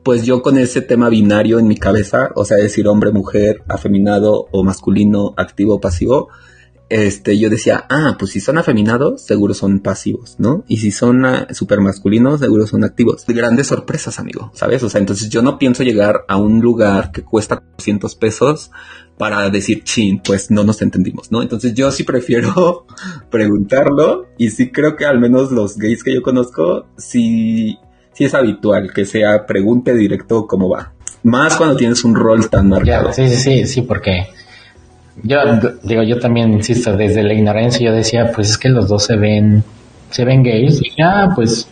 pues yo con ese tema binario en mi cabeza, o sea, decir hombre, mujer, afeminado o masculino, activo o pasivo, este, yo decía, ah, pues si son afeminados, seguro son pasivos, ¿no? Y si son uh, super masculinos, seguro son activos. Grandes sorpresas, amigo, ¿sabes? O sea, entonces yo no pienso llegar a un lugar que cuesta 200 pesos para decir, chin, pues no nos entendimos, ¿no? Entonces yo sí prefiero preguntarlo y sí creo que al menos los gays que yo conozco, sí sí es habitual que sea pregunte directo cómo va. Más cuando tienes un rol tan marcado. sí, sí, sí, sí, porque yo digo, yo también insisto, desde la ignorancia yo decía, pues es que los dos se ven, se ven gays, y ah, pues,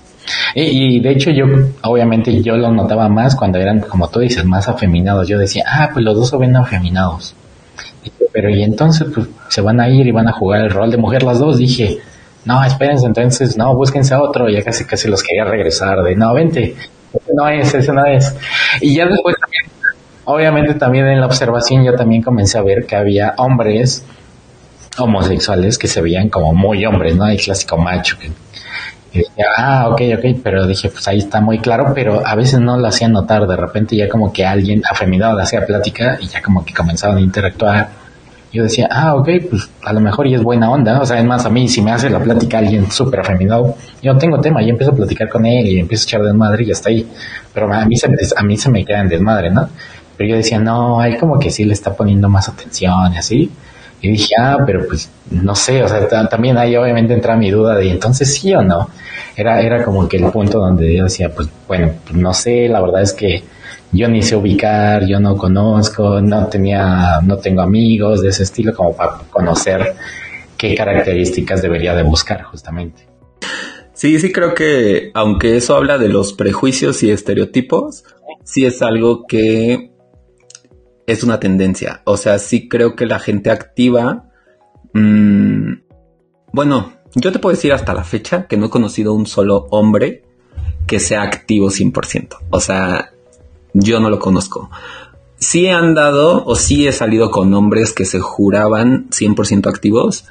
y, de hecho yo, obviamente yo lo notaba más cuando eran, como tú dices, más afeminados, yo decía, ah, pues los dos se ven afeminados, pero y entonces pues se van a ir y van a jugar el rol de mujer las dos, dije, no, espérense, entonces, no, búsquense a otro, ya casi casi los quería regresar, de no, vente, ese no es, ese no es. Y ya después también, obviamente también en la observación yo también comencé a ver que había hombres homosexuales que se veían como muy hombres, ¿no? El clásico macho que, decía, ah, ok, ok, pero dije, pues ahí está muy claro, pero a veces no lo hacían notar, de repente ya como que alguien afeminado le hacía plática y ya como que comenzaban a interactuar yo decía, ah, ok, pues a lo mejor y es buena onda. O sea, es más, a mí, si me hace la plática alguien súper afeminado, yo no tengo tema, y empiezo a platicar con él y empiezo a echar desmadre y ya está ahí. Pero a mí se, a mí se me queda en desmadre, ¿no? Pero yo decía, no, hay como que sí le está poniendo más atención y así. Y dije, ah, pero pues no sé, o sea, también ahí obviamente entra mi duda de entonces sí o no. Era, era como que el punto donde yo decía, pues bueno, pues, no sé, la verdad es que yo ni sé ubicar, yo no conozco, no tenía, no tengo amigos de ese estilo como para conocer qué características debería de buscar justamente. Sí, sí creo que aunque eso habla de los prejuicios y estereotipos, sí es algo que es una tendencia. O sea, sí creo que la gente activa, mmm, bueno, yo te puedo decir hasta la fecha que no he conocido un solo hombre que sea activo 100%. O sea, yo no lo conozco. Sí he andado o sí he salido con hombres que se juraban 100% activos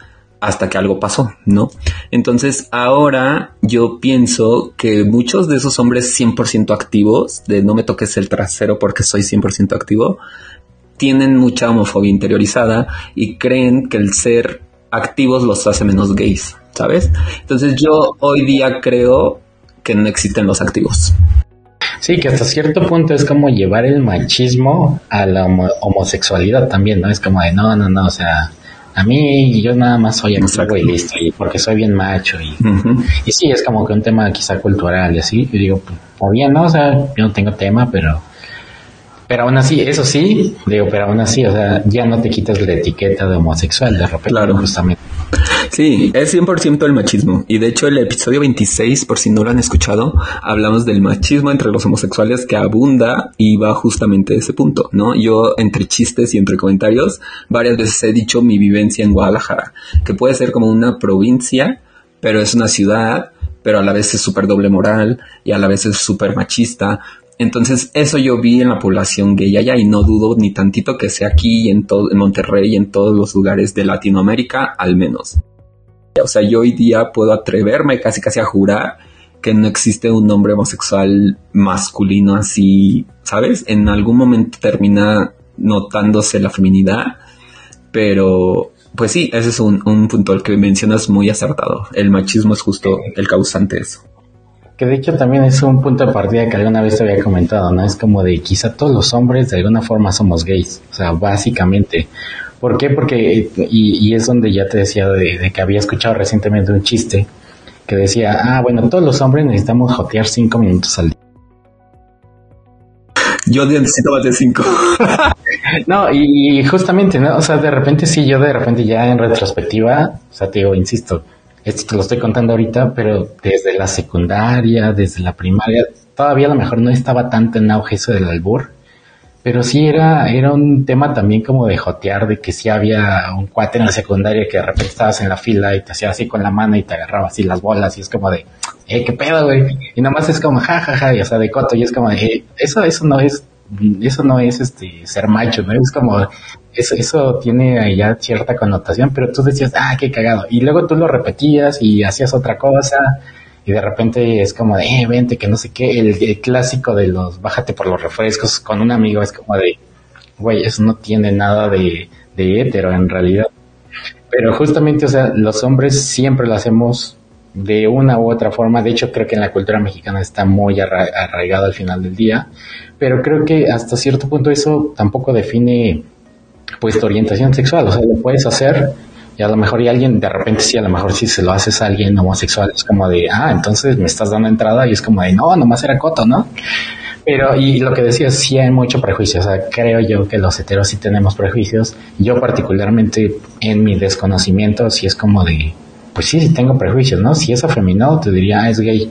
hasta que algo pasó, ¿no? Entonces ahora yo pienso que muchos de esos hombres 100% activos, de no me toques el trasero porque soy 100% activo, tienen mucha homofobia interiorizada y creen que el ser activos los hace menos gays, ¿sabes? Entonces yo hoy día creo que no existen los activos. Sí, que hasta cierto punto es como llevar el machismo a la homosexualidad también, ¿no? Es como de, no, no, no, o sea, a mí yo nada más soy activo y listo, y porque soy bien macho. Y, y sí, es como que un tema quizá cultural y así. Yo digo, pues bien, ¿no? O sea, yo no tengo tema, pero pero aún así, eso sí, digo, pero aún así, o sea, ya no te quitas la etiqueta de homosexual de repente, claro. justamente. Sí, es 100% el machismo. Y de hecho, el episodio 26, por si no lo han escuchado, hablamos del machismo entre los homosexuales que abunda y va justamente a ese punto, ¿no? Yo, entre chistes y entre comentarios, varias veces he dicho mi vivencia en Guadalajara, que puede ser como una provincia, pero es una ciudad, pero a la vez es súper doble moral y a la vez es súper machista, entonces, eso yo vi en la población gay allá y no dudo ni tantito que sea aquí en todo, en Monterrey y en todos los lugares de Latinoamérica, al menos. O sea, yo hoy día puedo atreverme casi casi a jurar que no existe un hombre homosexual masculino así, ¿sabes? En algún momento termina notándose la feminidad, pero pues sí, ese es un, un punto al que mencionas muy acertado. El machismo es justo el causante de eso. Que de hecho también es un punto de partida que alguna vez te había comentado, ¿no? Es como de quizá todos los hombres de alguna forma somos gays, o sea, básicamente. ¿Por qué? Porque, y, es donde ya te decía de, que había escuchado recientemente un chiste que decía, ah, bueno, todos los hombres necesitamos jotear cinco minutos al día. Yo necesito más de cinco. no, y, justamente, ¿no? O sea, de repente sí, yo de repente ya en retrospectiva, o sea, te digo, insisto, esto te lo estoy contando ahorita, pero desde la secundaria, desde la primaria, todavía a lo mejor no estaba tanto en auge eso del albur, pero sí era, era un tema también como de jotear, de que si había un cuate en la secundaria que de repente estabas en la fila y te hacía así con la mano y te agarraba así las bolas y es como de, eh, qué pedo, güey. Y nomás es como, ja, ja, ja, y o sea, de coto, y es como eh, eso, eso no es, eso no es este, ser macho, ¿no? Es como, eso, eso tiene ya cierta connotación, pero tú decías, ah, qué cagado. Y luego tú lo repetías y hacías otra cosa y de repente es como de, eh, vente, que no sé qué, el, clásico de los bájate por los refrescos con un amigo es como de, güey, eso no tiene nada de, de hétero en realidad. Pero justamente, o sea, los hombres siempre lo hacemos de una u otra forma. De hecho, creo que en la cultura mexicana está muy arraigado al final del día. Pero creo que hasta cierto punto eso tampoco define pues tu orientación sexual, o sea, lo puedes hacer y a lo mejor y alguien de repente sí, a lo mejor si se lo haces a alguien homosexual es como de, ah, entonces me estás dando entrada y es como de, no, nomás era coto, ¿no? Pero, y lo que decías, sí hay mucho prejuicio, o sea, creo yo que los heteros sí tenemos prejuicios, yo particularmente en mi desconocimiento sí es como de, pues sí, sí tengo prejuicios, ¿no? Si es afeminado te diría, ah, es gay,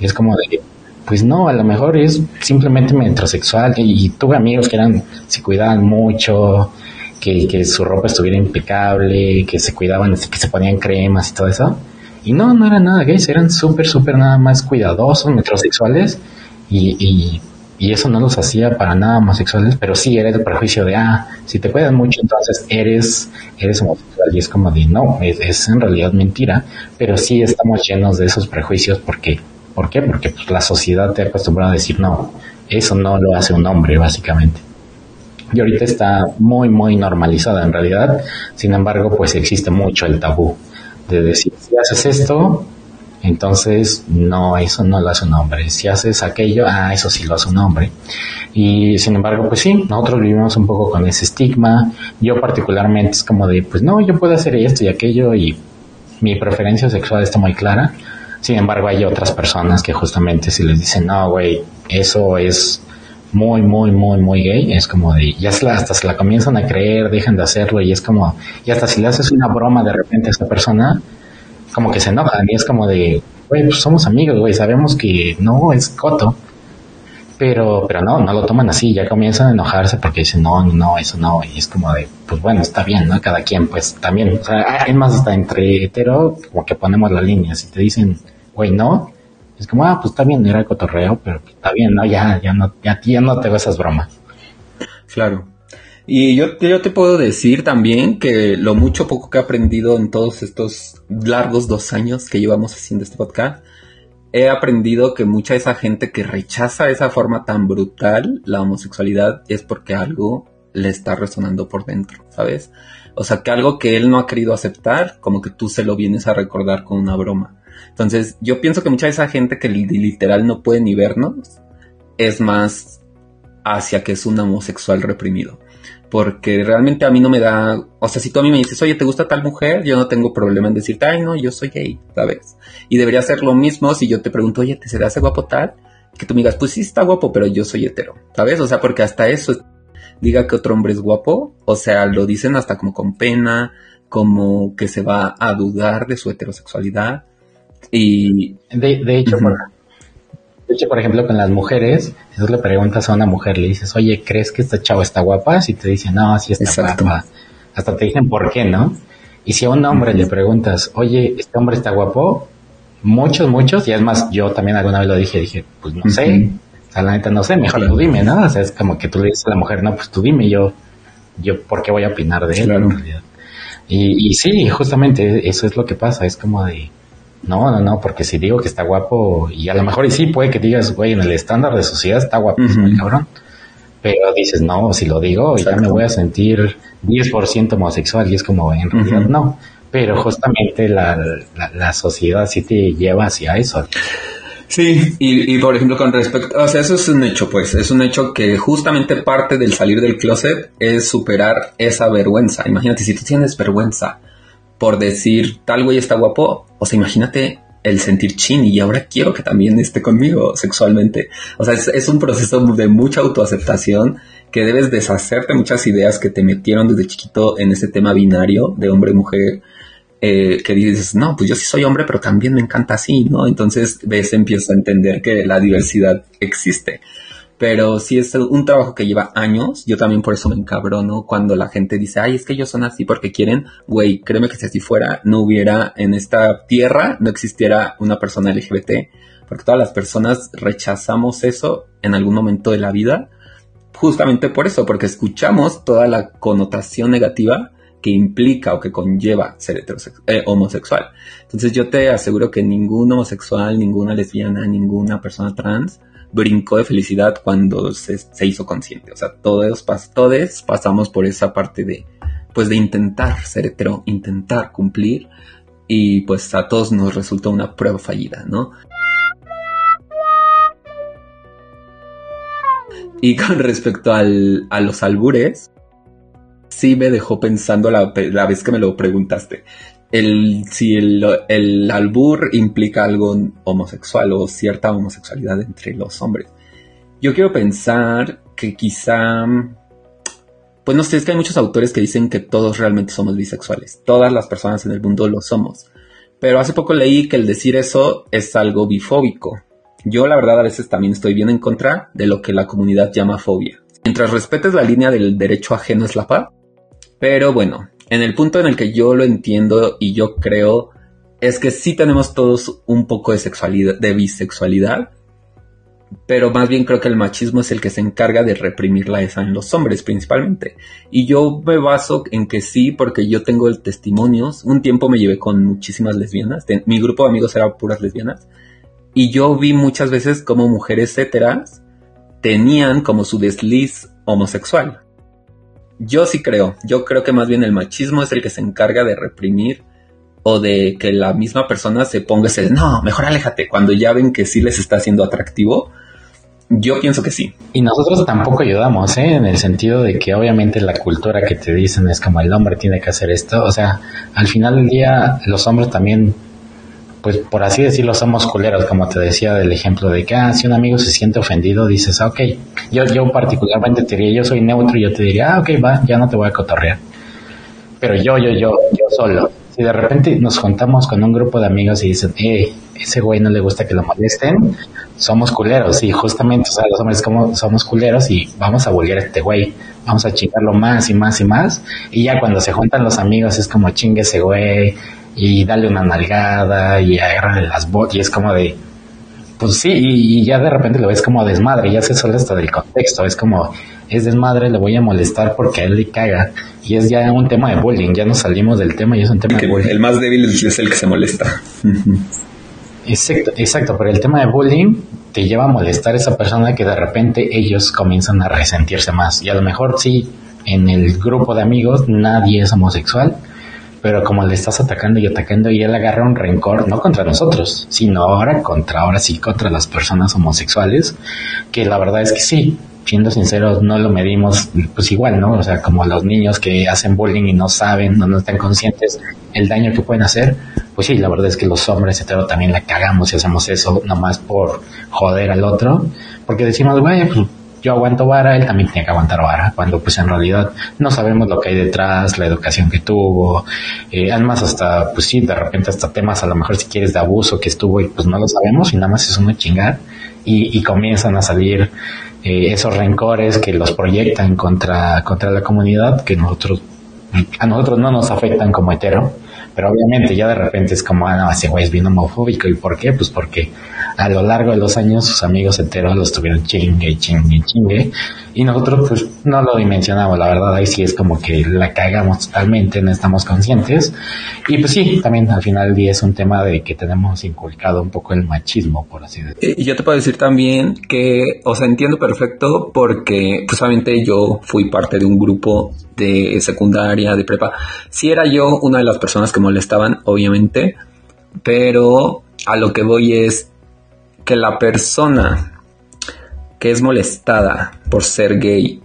y es como de, pues no, a lo mejor es simplemente metrosexual y, tuve amigos que eran, se cuidaban mucho, que, su ropa estuviera impecable, que se cuidaban, que se ponían cremas y todo eso. Y no, no eran nada gays, eran súper, súper nada más cuidadosos, metrosexuales, y, y, y, eso no los hacía para nada homosexuales, pero sí era el prejuicio de, ah, si te cuidan mucho, entonces eres, eres homosexual, y es como de, no, es, en realidad mentira, pero sí estamos llenos de esos prejuicios porque, ¿por qué? Porque pues, la sociedad te ha acostumbrado a decir, no, eso no lo hace un hombre, básicamente y ahorita está muy, muy normalizada en realidad. Sin embargo, pues existe mucho el tabú de decir, si haces esto, entonces no, eso no lo hace un hombre. Si haces aquello, ah, eso sí lo hace un hombre. Y sin embargo, pues sí, nosotros vivimos un poco con ese estigma. Yo particularmente es como de, pues no, yo puedo hacer esto y aquello y mi preferencia sexual está muy clara. Sin embargo, hay otras personas que justamente si les dicen, no, güey, eso es muy, muy, muy, muy gay, es como de, ya hasta se la comienzan a creer, dejan de hacerlo y es como, y hasta si le haces una broma de repente a esta persona, como que se enojan y es como de, güey, pues somos amigos, güey, sabemos que no es coto, pero, pero no, no lo toman así, ya comienzan a enojarse porque dicen, no, no, eso no, y es como de, pues bueno, está bien, ¿no? Cada quien, pues también, o sea, hay más hasta entre hetero, como que ponemos la línea, si te dicen, güey, no, Es como, ah, pues está bien, era cotorreo, pero está bien, ¿no? Ya, ya no, ya, no tengo esas bromas. Claro. Y yo, yo te puedo decir también que lo mucho poco que he aprendido en todos estos largos dos años que llevamos haciendo este podcast, he aprendido que mucha de esa gente que rechaza esa forma tan brutal la homosexualidad es porque algo le está resonando por dentro, ¿sabes? O sea, que algo que él no ha querido aceptar, como que tú se lo vienes a recordar con una broma. Entonces, yo pienso que mucha de esa gente que literal no puede ni vernos, es más hacia que es un homosexual reprimido porque realmente a mí no me da, o sea, si tú a mí me dices, oye, ¿te gusta tal mujer? Yo no tengo problema en decirte, ay, no, yo soy gay, ¿sabes? Y debería ser lo mismo si yo te pregunto, oye, ¿te se hace guapo tal? Que tú me digas, pues sí está guapo, pero yo soy hetero, ¿sabes? O sea, porque hasta eso diga que otro hombre es guapo, o sea, lo dicen hasta como con pena, como que se va a dudar de su heterosexualidad. Y de, de hecho, de hecho, por ejemplo, con las mujeres, si tú le preguntas a una mujer, le dices, oye, ¿crees que esta chava está guapa? Si te dicen, no, sí está guapa. Hasta te dicen por qué, ¿no? Y si a un hombre le preguntas, oye, ¿este hombre está guapo? Muchos, muchos, y además yo también alguna vez lo dije, dije, pues no sé, o sea, la neta no sé, mejor tú dime, ¿no? O sea, es como que tú le dices a la mujer, no, pues tú dime, yo, yo, ¿por qué voy a opinar de él? En realidad. Y, y sí, justamente eso es lo que pasa, es como de, no, no, no, porque si digo que está guapo, y a lo mejor y sí puede que digas, güey, en el estándar de sociedad está guapísimo cabrón. Pero dices, no, si lo digo, ya me voy a sentir 10% homosexual, y es como, en realidad no. Pero justamente la, la, sociedad sí te lleva hacia eso. Sí, y, y, por ejemplo con respecto, o sea, eso es un hecho, pues, es un hecho que justamente parte del salir del closet es superar esa vergüenza. Imagínate, si tú tienes vergüenza por decir tal güey está guapo, o sea, imagínate el sentir chin y ahora quiero que también esté conmigo sexualmente. O sea, es, un proceso de mucha autoaceptación que debes deshacerte muchas ideas que te metieron desde chiquito en ese tema binario de hombre-mujer. Eh, que dices, no, pues yo sí soy hombre, pero también me encanta así, ¿no? Entonces ves, empiezas a entender que la diversidad existe. Pero si es un trabajo que lleva años. Yo también por eso me encabrono cuando la gente dice, ay, es que ellos son así porque quieren. Güey, créeme que si así fuera, no hubiera en esta tierra, no existiera una persona LGBT. Porque todas las personas rechazamos eso en algún momento de la vida. Justamente por eso, porque escuchamos toda la connotación negativa que implica o que conlleva ser eh, homosexual. Entonces yo te aseguro que ningún homosexual, ninguna lesbiana, ninguna persona trans brincó de felicidad cuando se, hizo consciente. O sea, todos, todos pasamos por esa parte de, pues de intentar ser hetero, intentar cumplir y pues a todos nos resulta una prueba fallida, ¿no? Y con respecto al, a los albures, sí me dejó pensando la, la, vez que me lo preguntaste el, si el, albur implica algo homosexual o cierta homosexualidad entre los hombres. Yo quiero pensar que quizá, pues no sé, es que hay muchos autores que dicen que todos realmente somos bisexuales. Todas las personas en el mundo lo somos. Pero hace poco leí que el decir eso es algo bifóbico. Yo la verdad a veces también estoy bien en contra de lo que la comunidad llama fobia. Mientras respetes la línea del derecho ajeno es la paz. Pero bueno, en el punto en el que yo lo entiendo y yo creo es que sí tenemos todos un poco de sexualidad, de bisexualidad, pero más bien creo que el machismo es el que se encarga de reprimirla esa en los hombres principalmente. Y yo me baso en que sí, porque yo tengo el testimonios. Un tiempo me llevé con muchísimas lesbianas. Mi grupo de amigos era puras lesbianas. Y yo vi muchas veces como mujeres heteras tenían como su desliz homosexual. Yo sí creo, yo creo que más bien el machismo es el que se encarga de reprimir o de que la misma persona se ponga ese, no, mejor aléjate, cuando ya ven que sí les está haciendo atractivo. Yo pienso que sí. Y nosotros tampoco ayudamos, ¿eh? En el sentido de que obviamente la cultura que te dicen es como el hombre tiene que hacer esto. O sea, al final del día los hombres también pues por así decirlo, somos culeros, como te decía del ejemplo de que, ah, si un amigo se siente ofendido, dices, ah, ok, yo, yo particularmente te diría, yo soy neutro y yo te diría, ah, ok, va, ya no te voy a cotorrear. Pero yo, yo, yo, yo solo, si de repente nos juntamos con un grupo de amigos y dicen, eh, ese güey no le gusta que lo molesten, somos culeros, y justamente, o sea, los hombres como somos culeros y vamos a volver a este güey, vamos a chingarlo más y más y más, y ya cuando se juntan los amigos es como chingue ese güey, y dale una nalgada y agarrarle las botas y es como de pues sí, y, ya de repente lo ves como desmadre, ya se suele hasta del contexto, es como, es desmadre, le voy a molestar porque a él le caga, y es ya un tema de bullying, ya no salimos del tema y es un tema de bullying. El más débil es el que se molesta. Exacto, exacto, pero el tema de bullying te lleva a molestar a esa persona que de repente ellos comienzan a resentirse más, y a lo mejor sí, en el grupo de amigos nadie es homosexual, pero como le estás atacando y atacando y él agarra un rencor, no contra nosotros, sino ahora contra, ahora sí, contra las personas homosexuales, que la verdad es que sí, siendo sinceros, no lo medimos, pues igual, ¿no? O sea, como los niños que hacen bullying y no saben, no, no están conscientes el daño que pueden hacer, pues sí, la verdad es que los hombres hetero también la cagamos y hacemos eso nomás por joder al otro, porque decimos, güey, pues yo aguanto vara, él también tiene que aguantar vara, cuando pues en realidad no sabemos lo que hay detrás, la educación que tuvo, eh, además hasta, pues sí, de repente hasta temas a lo mejor si quieres de abuso que estuvo y pues no lo sabemos y nada más es uno chingar y, y comienzan a salir eh, esos rencores que los proyectan contra, contra la comunidad que nosotros, a nosotros no nos afectan como hetero, pero obviamente ya de repente es como, ah, no, ese güey es bien homofóbico. ¿Y por qué? Pues porque a lo largo de los años sus amigos enteros los tuvieron chingue, chingue, chingue. Y nosotros pues no lo dimensionamos, la verdad, ahí sí es como que la cagamos totalmente, no estamos conscientes. Y pues sí, también al final del día es un tema de que tenemos inculcado un poco el machismo, por así decirlo. Y yo te puedo decir también que, o sea, entiendo perfecto porque pues obviamente yo fui parte de un grupo de secundaria, de prepa. Si era yo una de las personas que molestaban, obviamente, pero a lo que voy es que la persona que es molestada por ser gay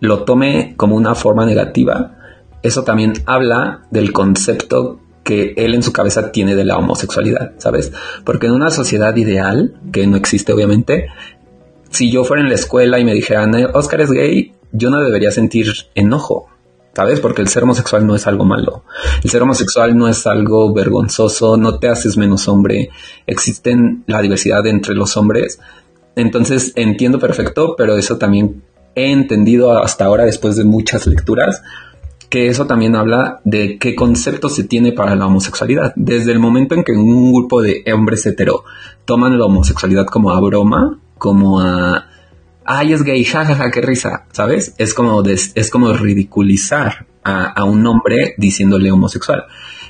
lo tome como una forma negativa, eso también habla del concepto que él en su cabeza tiene de la homosexualidad, ¿sabes? Porque en una sociedad ideal, que no existe obviamente, si yo fuera en la escuela y me dijeran, Oscar es gay, yo no debería sentir enojo, ¿sabes? Porque el ser homosexual no es algo malo. El ser homosexual no es algo vergonzoso, no te haces menos hombre. Existen la diversidad entre los hombres. Entonces entiendo perfecto, pero eso también he entendido hasta ahora después de muchas lecturas que eso también habla de qué concepto se tiene para la homosexualidad. Desde el momento en que un grupo de hombres hetero toman la homosexualidad como a broma, como a ay, es gay, jajaja, qué risa, ¿sabes? Es como, es como ridiculizar a, un hombre diciéndole homosexual.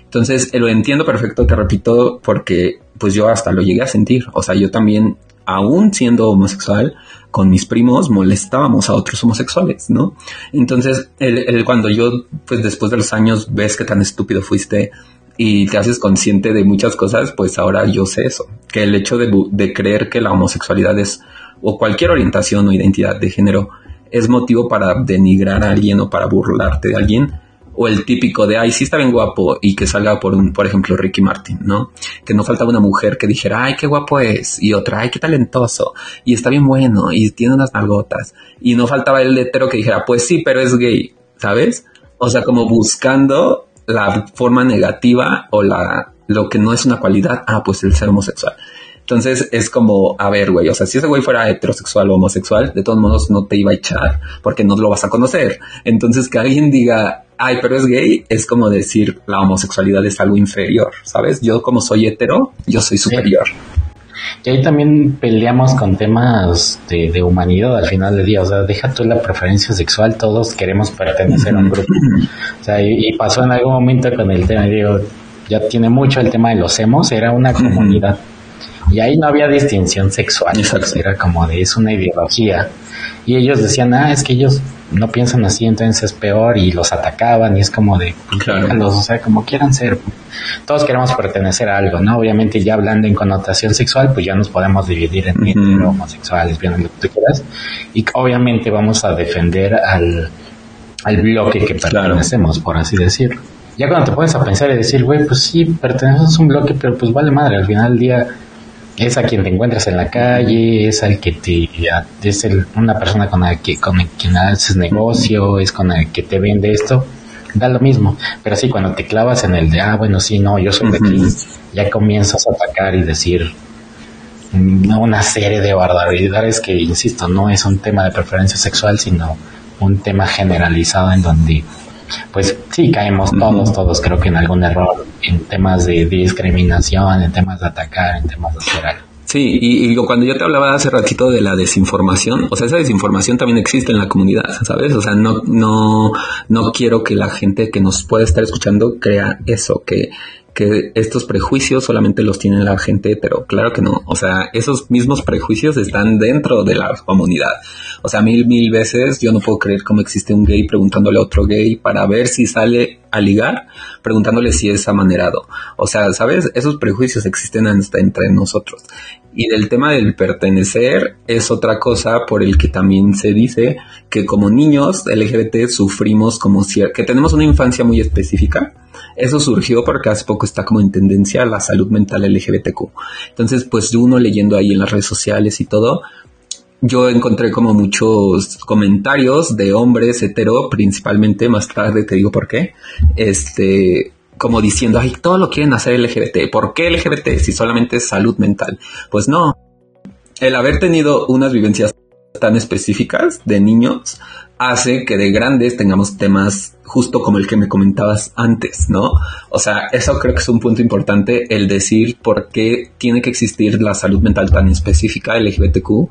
Entonces, lo entiendo perfecto, te repito, porque pues yo hasta lo llegué a sentir. O sea, yo también, aún siendo homosexual, con mis primos molestábamos a otros homosexuales, ¿no? Entonces, el, cuando yo, pues después de los años, ves que tan estúpido fuiste y te haces consciente de muchas cosas, pues ahora yo sé eso, que el hecho de, de creer que la homosexualidad es o cualquier orientación o identidad de género es motivo para denigrar a alguien o para burlarte de alguien, o el típico de, ay, sí está bien guapo y que salga por un, por ejemplo, Ricky Martin, ¿no? Que no faltaba una mujer que dijera, ay, qué guapo es, y otra, ay, qué talentoso, y está bien bueno, y tiene unas nalgotas, y no faltaba el hetero que dijera, pues sí, pero es gay, ¿sabes? O sea, como buscando la forma negativa o la, lo que no es una cualidad, ah, pues el ser homosexual. Entonces es como, a ver, güey, o sea, si ese güey fuera heterosexual o homosexual, de todos modos no te iba a echar porque no lo vas a conocer. Entonces que alguien diga, ay, pero es gay, es como decir la homosexualidad es algo inferior, ¿sabes? Yo como soy hetero, yo soy superior. Y ahí también peleamos con temas de, humanidad al final del día. O sea, deja tú la preferencia sexual, todos queremos pertenecer a un grupo. O sea, y, pasó en algún momento con el tema, digo, ya tiene mucho el tema de los hemos, era una comunidad. Y ahí no había distinción sexual, era como de, es una ideología. Y ellos decían, ah, es que ellos no piensan así, entonces es peor, y los atacaban, y es como de, claro. o sea, como quieran ser. Todos queremos pertenecer a algo, ¿no? Obviamente, ya hablando en connotación sexual, pues ya nos podemos dividir en homosexuales, bien lo que tú quieras. Y obviamente vamos a defender al, al bloque que pertenecemos, por así decirlo. Ya cuando te pones a pensar y decir, güey, pues sí, perteneces a un bloque, pero pues vale madre, al final del día es a quien te encuentras en la calle, es al que te es el, una persona con la que con quien haces negocio, es con el que te vende esto, da lo mismo. Pero sí, cuando te clavas en el de ah bueno sí no yo soy de aquí, ya comienzas a atacar y decir una serie de barbaridades que insisto no es un tema de preferencia sexual sino un tema generalizado en donde pues sí caemos todos, todos creo que en algún error en temas de discriminación, en temas de atacar, en temas de hacer. Sí, y, y, cuando yo te hablaba hace ratito de la desinformación, o sea, esa desinformación también existe en la comunidad, ¿sabes? O sea, no, no, no quiero que la gente que nos pueda estar escuchando crea eso, que que estos prejuicios solamente los tiene la gente, pero claro que no. O sea, esos mismos prejuicios están dentro de la comunidad. O sea, mil, mil veces yo no puedo creer cómo existe un gay preguntándole a otro gay para ver si sale a ligar, preguntándole si es amanerado. O sea, ¿sabes? Esos prejuicios existen hasta entre nosotros. Y del tema del pertenecer es otra cosa por el que también se dice que como niños LGBT sufrimos como que tenemos una infancia muy específica eso surgió porque hace poco está como en tendencia la salud mental LGBTQ. Entonces, pues uno leyendo ahí en las redes sociales y todo, yo encontré como muchos comentarios de hombres hetero, principalmente, más tarde te digo por qué, este, como diciendo, ay, todo lo quieren hacer LGBT. ¿Por qué LGBT si solamente es salud mental? Pues no. El haber tenido unas vivencias tan específicas de niños hace que de grandes tengamos temas justo como el que me comentabas antes, ¿no? O sea, eso creo que es un punto importante, el decir por qué tiene que existir la salud mental tan específica LGBTQ,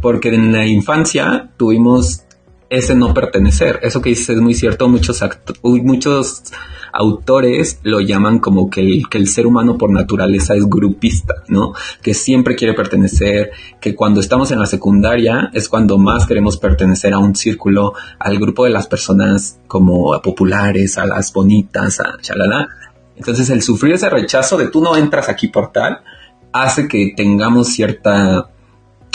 porque en la infancia tuvimos ese no pertenecer. Eso que dices es muy cierto. Muchos, muchos autores lo llaman como que el, que el ser humano por naturaleza es grupista, ¿no? Que siempre quiere pertenecer, que cuando estamos en la secundaria es cuando más queremos pertenecer a un círculo, al grupo de las personas como populares, a las bonitas, a chalala. Entonces el sufrir ese rechazo de tú no entras aquí por tal, hace que tengamos cierta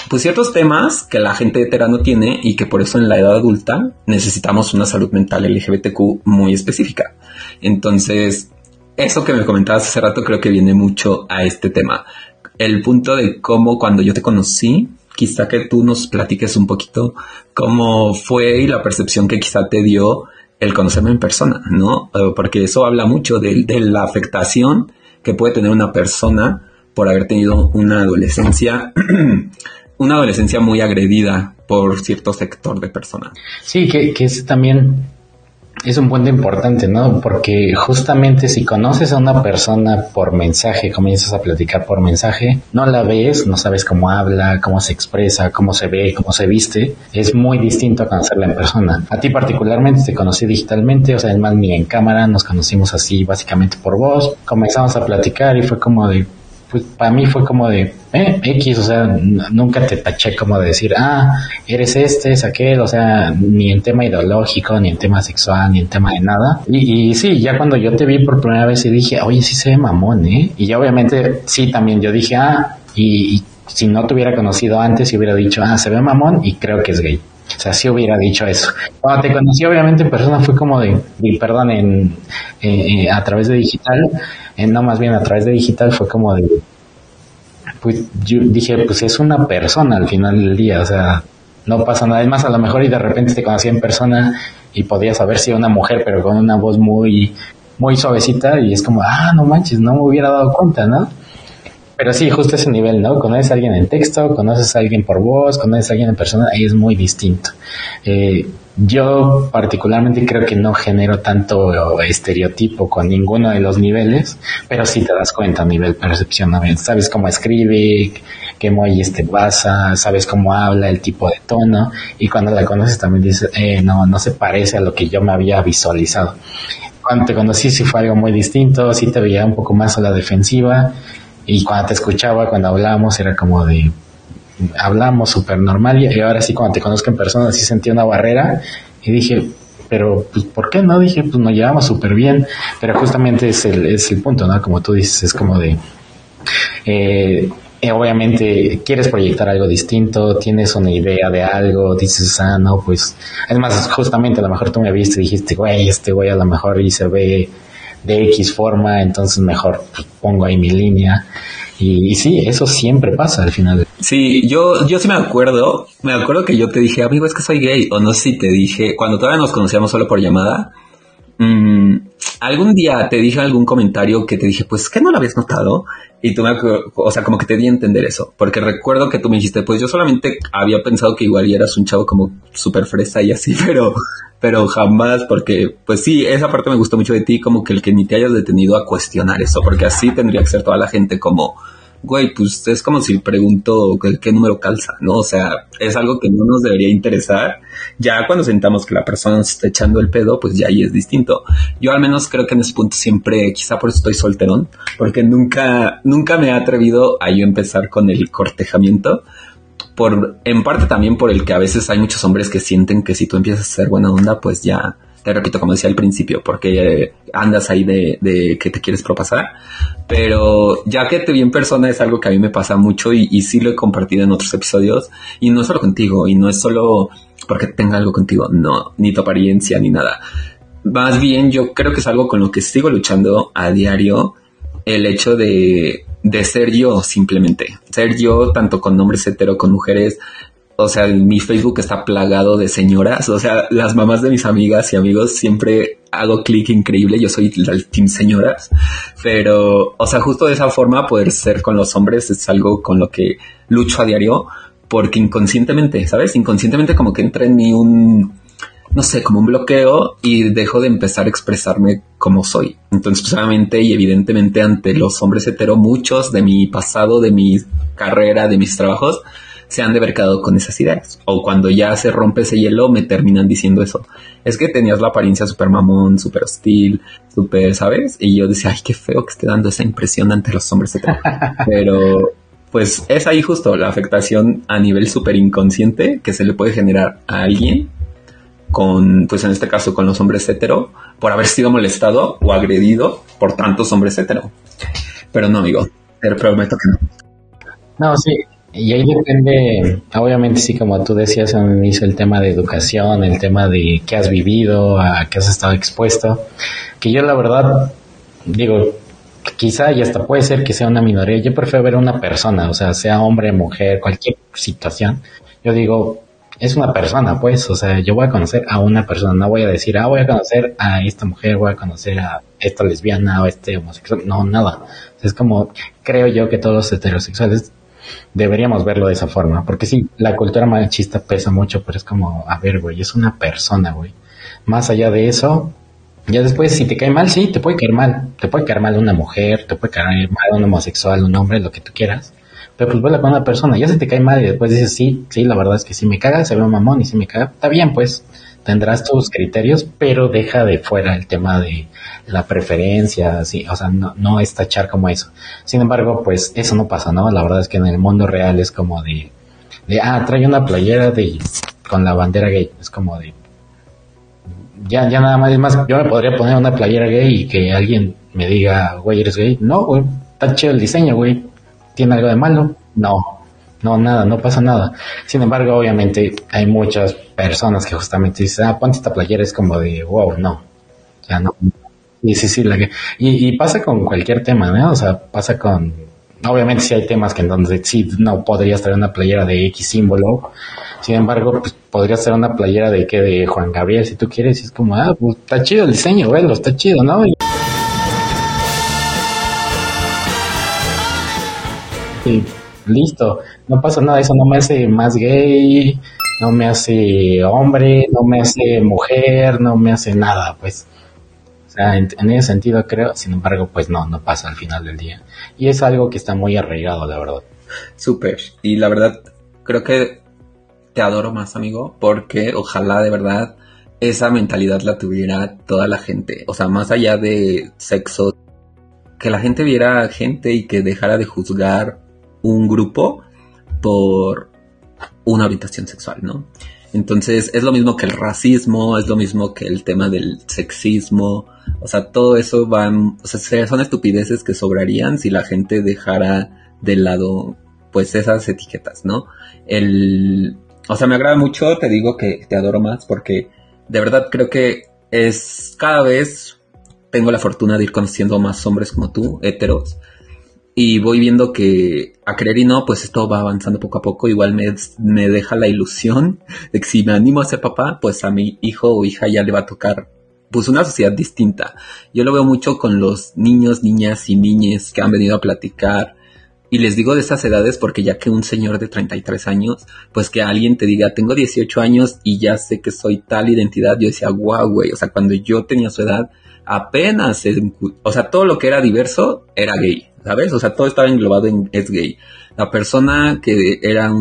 pues ciertos temas que la gente hetera no tiene y que por eso en la edad adulta necesitamos una salud mental LGBTQ muy específica. Entonces, eso que me comentabas hace rato creo que viene mucho a este tema. El punto de cómo cuando yo te conocí, quizá que tú nos platiques un poquito cómo fue y la percepción que quizá te dio el conocerme en persona, ¿no? Eh, porque eso habla mucho de, de la afectación que puede tener una persona por haber tenido una adolescencia una adolescencia muy agredida por cierto sector de personas. Sí, que, que es también es un punto importante, ¿no? Porque justamente si conoces a una persona por mensaje, comienzas a platicar por mensaje, no la ves, no sabes cómo habla, cómo se expresa, cómo se ve, cómo se viste, es muy distinto a conocerla en persona. A ti particularmente te conocí digitalmente, o sea, es más ni en cámara, nos conocimos así básicamente por voz, comenzamos a platicar y fue como de, pues para mí fue como de eh, X, o sea, nunca te taché como de decir, ah, eres este, es aquel, o sea, ni en tema ideológico, ni en tema sexual, ni en tema de nada. Y, y sí, ya cuando yo te vi por primera vez y dije, oye, sí se ve mamón, ¿eh? Y ya obviamente, sí, también yo dije, ah, y, y si no te hubiera conocido antes, y hubiera dicho, ah, se ve mamón y creo que es gay. O sea, sí hubiera dicho eso. Cuando te conocí, obviamente, en persona fue como de, perdón, en, eh, a través de digital, eh, no más bien a través de digital fue como de, pues yo dije, pues es una persona al final del día, o sea, no pasa nada. Es más, a lo mejor y de repente te conocí en persona y podías saber si era una mujer, pero con una voz muy, muy suavecita y es como, ah, no manches, no me hubiera dado cuenta, ¿no? Pero sí, justo ese nivel, ¿no? Conoces a alguien en texto, conoces a alguien por voz, conoces a alguien en persona, ahí es muy distinto. Eh, yo particularmente creo que no genero tanto estereotipo con ninguno de los niveles, pero sí te das cuenta a nivel percepción, sabes cómo escribe, qué emojis te basa, sabes cómo habla, el tipo de tono, y cuando la conoces también dices, eh, no, no se parece a lo que yo me había visualizado. Cuando te conocí sí fue algo muy distinto, sí te veía un poco más a la defensiva, y cuando te escuchaba, cuando hablábamos, era como de, hablamos súper normal y ahora sí cuando te conozco en persona sí sentí una barrera y dije, pero pues ¿por qué no? Dije, pues nos llevamos súper bien, pero justamente es el, es el punto, ¿no? Como tú dices, es como de... Eh, obviamente quieres proyectar algo distinto, tienes una idea de algo, dices, ah, no, pues, es más, justamente a lo mejor tú me viste y dijiste, güey, este güey a lo mejor y se ve de X forma, entonces mejor pongo ahí mi línea. Y, sí, eso siempre pasa al final. Sí, yo, yo sí me acuerdo, me acuerdo que yo te dije, amigo, es que soy gay, o no sé si te dije, cuando todavía nos conocíamos solo por llamada, mmm, algún día te dije algún comentario que te dije, pues, ¿qué no lo habías notado? Y tú me, o sea, como que te di a entender eso, porque recuerdo que tú me dijiste, pues yo solamente había pensado que igual eras un chavo como súper fresa y así, pero, pero jamás, porque, pues sí, esa parte me gustó mucho de ti, como que el que ni te hayas detenido a cuestionar eso, porque así tendría que ser toda la gente como, güey, pues es como si pregunto qué, número calza, ¿no? O sea, es algo que no nos debería interesar. Ya cuando sentamos que la persona se está echando el pedo, pues ya ahí es distinto. Yo al menos creo que en ese punto siempre, quizá por eso estoy solterón, porque nunca, nunca me he atrevido a yo empezar con el cortejamiento. Por, en parte también por el que a veces hay muchos hombres que sienten que si tú empiezas a ser buena onda, pues ya, te repito, como decía al principio, porque andas ahí de, de que te quieres propasar. Pero ya que te vi en persona es algo que a mí me pasa mucho y, y sí lo he compartido en otros episodios. Y no es solo contigo, y no es solo porque tenga algo contigo, no, ni tu apariencia, ni nada. Más bien yo creo que es algo con lo que sigo luchando a diario, el hecho de, de ser yo simplemente. Ser yo tanto con hombres hetero, con mujeres, o sea, mi Facebook está plagado de señoras, o sea, las mamás de mis amigas y amigos siempre hago clic increíble, yo soy el team señoras, pero, o sea, justo de esa forma poder ser con los hombres es algo con lo que lucho a diario, porque inconscientemente, ¿sabes? Inconscientemente como que entra en mí un, no sé, como un bloqueo y dejo de empezar a expresarme como soy. Entonces, pues, y evidentemente ante los hombres hetero, muchos de mi pasado, de mi carrera, de mis trabajos, se han de haber quedado con esas ideas. O cuando ya se rompe ese hielo, me terminan diciendo eso. Es que tenías la apariencia súper mamón, súper hostil, súper, ¿sabes? Y yo decía, ay, qué feo que esté dando esa impresión ante los hombres. Pero, pues es ahí justo la afectación a nivel súper inconsciente que se le puede generar a alguien con, pues en este caso con los hombres hetero, por haber sido molestado o agredido por tantos hombres hetero. Pero no, amigo, te prometo que no. No, sí, y ahí depende, obviamente sí, como tú decías el inicio, el tema de educación, el tema de qué has vivido, a qué has estado expuesto, que yo la verdad digo, quizá y hasta puede ser que sea una minoría, yo prefiero ver a una persona, o sea, sea hombre, mujer, cualquier situación, yo digo, es una persona, pues, o sea, yo voy a conocer a una persona, no voy a decir, ah, voy a conocer a esta mujer, voy a conocer a esta lesbiana o este homosexual, no, nada. Es como, creo yo que todos los heterosexuales deberíamos verlo de esa forma, porque sí, la cultura machista pesa mucho, pero es como, a ver, güey, es una persona, güey. Más allá de eso, ya después, si te cae mal, sí, te puede caer mal. Te puede caer mal una mujer, te puede caer mal un homosexual, un hombre, lo que tú quieras. Pero pues vuelve con una persona, ya se te cae mal y después dices, sí, sí, la verdad es que si me caga, se ve un mamón y si me caga, está bien, pues tendrás tus criterios, pero deja de fuera el tema de la preferencia, sí, o sea, no, no es tachar como eso. Sin embargo, pues eso no pasa, ¿no? La verdad es que en el mundo real es como de, ah, trae una playera de, con la bandera gay, es como de, ya, ya nada más, es más, yo me podría poner una playera gay y que alguien me diga, güey, eres gay. No, güey, chido el diseño, güey. ¿Tiene algo de malo? No, no, nada, no pasa nada. Sin embargo, obviamente hay muchas personas que justamente dicen, ah, ponte esta playera, es como de, wow, no, ya no. Y sí, sí, la que, y, pasa con cualquier tema, ¿no? O sea, pasa con, obviamente sí hay temas que en donde sí no podrías traer una playera de X símbolo, sin embargo, pues podrías traer una playera de que de Juan Gabriel si tú quieres, y es como, ah, pues está chido el diseño, güey, está chido, ¿no? Y, listo, no pasa nada, eso no me hace más gay, no me hace hombre, no me hace mujer, no me hace nada, pues. O sea, en, ese sentido creo, sin embargo, pues no, no pasa al final del día. Y es algo que está muy arraigado, la verdad. Súper. Y la verdad, creo que te adoro más, amigo, porque ojalá de verdad esa mentalidad la tuviera toda la gente. O sea, más allá de sexo, que la gente viera gente y que dejara de juzgar un grupo por una orientación sexual, ¿no? Entonces es lo mismo que el racismo, es lo mismo que el tema del sexismo, o sea, todo eso van, o sea, son estupideces que sobrarían si la gente dejara de lado pues esas etiquetas, ¿no? El, o sea, me agrada mucho, te digo que te adoro más porque de verdad creo que es cada vez tengo la fortuna de ir conociendo más hombres como tú, heteros, y voy viendo que a creer y no, pues esto va avanzando poco a poco. Igual me, me deja la ilusión de que si me animo a ser papá, pues a mi hijo o hija ya le va a tocar pues una sociedad distinta. Yo lo veo mucho con los niños, niñas y niñes que han venido a platicar. Y les digo de esas edades porque ya que un señor de 33 años, pues que alguien te diga, tengo 18 años y ya sé que soy tal identidad, yo decía, guau, güey, o sea, cuando yo tenía su edad, apenas, o sea, todo lo que era diverso era gay, ¿sabes? O sea, todo estaba englobado en es gay. La persona que era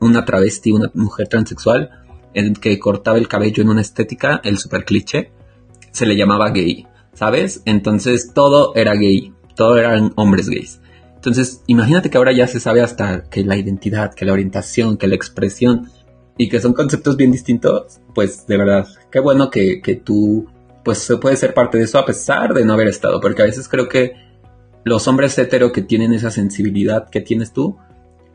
una travesti, una mujer transexual, el que cortaba el cabello en una estética, el super cliché, se le llamaba gay, ¿sabes? Entonces todo era gay, todo eran hombres gays. Entonces, imagínate que ahora ya se sabe hasta que la identidad, que la orientación, que la expresión, y que son conceptos bien distintos, pues de verdad, qué bueno que, que tú, pues se puede ser parte de eso a pesar de no haber estado, porque a veces creo que los hombres hetero que tienen esa sensibilidad que tienes tú,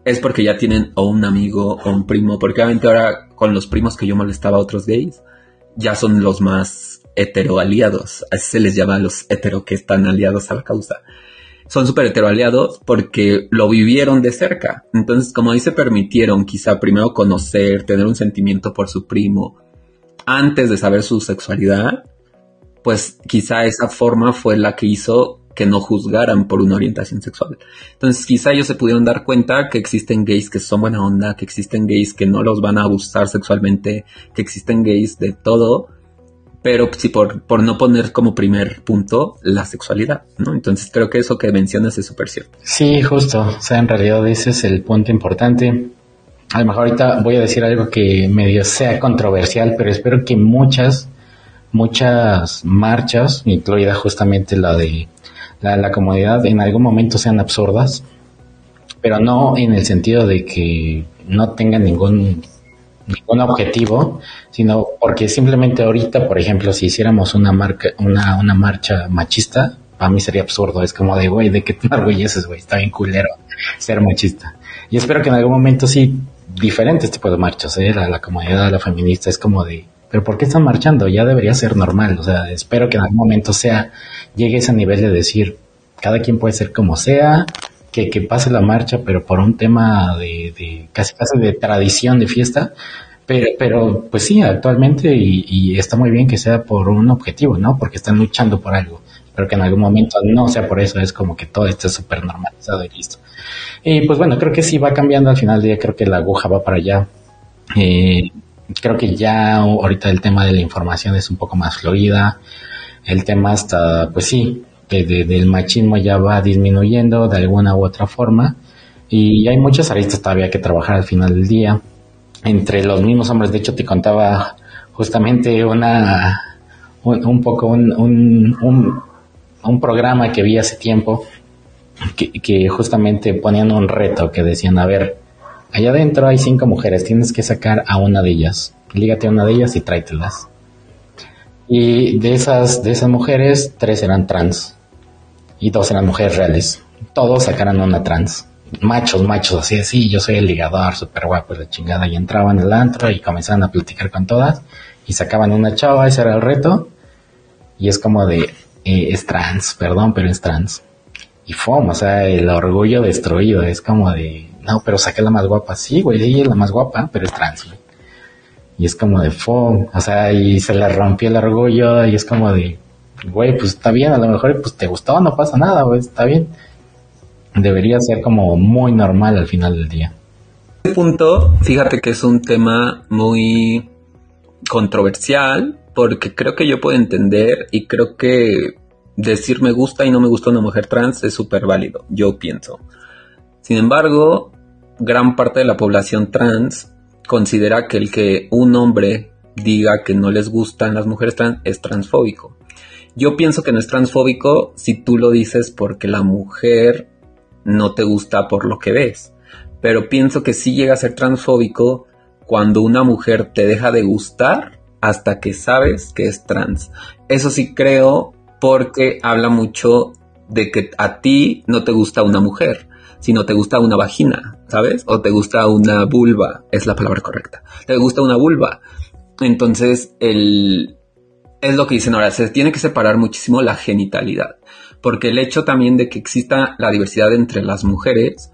es porque ya tienen o un amigo o un primo, porque obviamente ahora con los primos que yo molestaba a otros gays, ya son los más hetero aliados, así se les llama a los hetero que están aliados a la causa son súper heteroaliados porque lo vivieron de cerca. Entonces, como ahí se permitieron quizá primero conocer, tener un sentimiento por su primo, antes de saber su sexualidad, pues quizá esa forma fue la que hizo que no juzgaran por una orientación sexual. Entonces quizá ellos se pudieron dar cuenta que existen gays que son buena onda, que existen gays que no los van a abusar sexualmente, que existen gays de todo, pero sí por, por no poner como primer punto la sexualidad, ¿no? Entonces creo que eso que mencionas es súper cierto. Sí, justo, o sea, en realidad ese es el punto importante. A lo mejor ahorita voy a decir algo que medio sea controversial, pero espero que muchas, muchas marchas, incluida justamente la de la, la comunidad, en algún momento sean absurdas, pero no en el sentido de que no tengan ningún ningún objetivo, sino porque simplemente ahorita, por ejemplo, si hiciéramos una marca, una, una marcha machista, para mí sería absurdo. Es como de, güey, ¿de qué te enorgulleces, güey? Está bien culero ser machista. Y espero que en algún momento sí, diferentes tipos de marchas, ¿eh? La, la comunidad, la feminista, es como de, pero ¿por qué están marchando? Ya debería ser normal. O sea, espero que en algún momento sea, llegue a ese nivel de decir, cada quien puede ser como sea, que, que pase la marcha, pero por un tema de, de casi casi de tradición de fiesta, pero, pero pues sí, actualmente y, está muy bien que sea por un objetivo, ¿no? Porque están luchando por algo. Pero que en algún momento no sea por eso, es como que todo esté súper normalizado y listo. Y pues bueno, creo que sí va cambiando al final del día, creo que la aguja va para allá. Eh, creo que ya ahorita el tema de la información es un poco más fluida. El tema hasta, pues sí, de, del machismo ya va disminuyendo de alguna u otra forma. Y hay muchas aristas todavía que trabajar al final del día entre los mismos hombres. De hecho, te contaba justamente una, un, poco un, un, un, programa que vi hace tiempo que, que, justamente ponían un reto que decían, a ver, allá adentro hay cinco mujeres, tienes que sacar a una de ellas, lígate a una de ellas y tráetelas. Y de esas, de esas mujeres, tres eran trans. Y dos eran mujeres reales. Todos sacaron una trans. Machos, machos, así, sí, yo soy el ligador, súper guapo, la chingada, y entraban al antro y comenzaban a platicar con todas, y sacaban una chava, ese era el reto, y es como de, eh, es trans, perdón, pero es trans. Y fue, o sea, el orgullo destruido, es como de, no, pero saqué la más guapa, sí, güey, ella es la más guapa, pero es trans, güey. Y es como de, fue, o sea, y se le rompió el orgullo, y es como de, güey, pues está bien, a lo mejor pues te gustó, no pasa nada, güey, está bien debería ser como muy normal al final del día. Este punto, fíjate que es un tema muy controversial porque creo que yo puedo entender y creo que decir me gusta y no me gusta una mujer trans es súper válido, yo pienso. Sin embargo, gran parte de la población trans considera que el que un hombre diga que no les gustan las mujeres trans es transfóbico. Yo pienso que no es transfóbico si tú lo dices porque la mujer no te gusta por lo que ves. Pero pienso que sí llega a ser transfóbico cuando una mujer te deja de gustar hasta que sabes que es trans. Eso sí creo porque habla mucho de que a ti no te gusta una mujer, sino te gusta una vagina, ¿sabes? O te gusta una vulva, es la palabra correcta. Te gusta una vulva. Entonces, el, es lo que dicen ahora, se tiene que separar muchísimo la genitalidad porque el hecho también de que exista la diversidad entre las mujeres,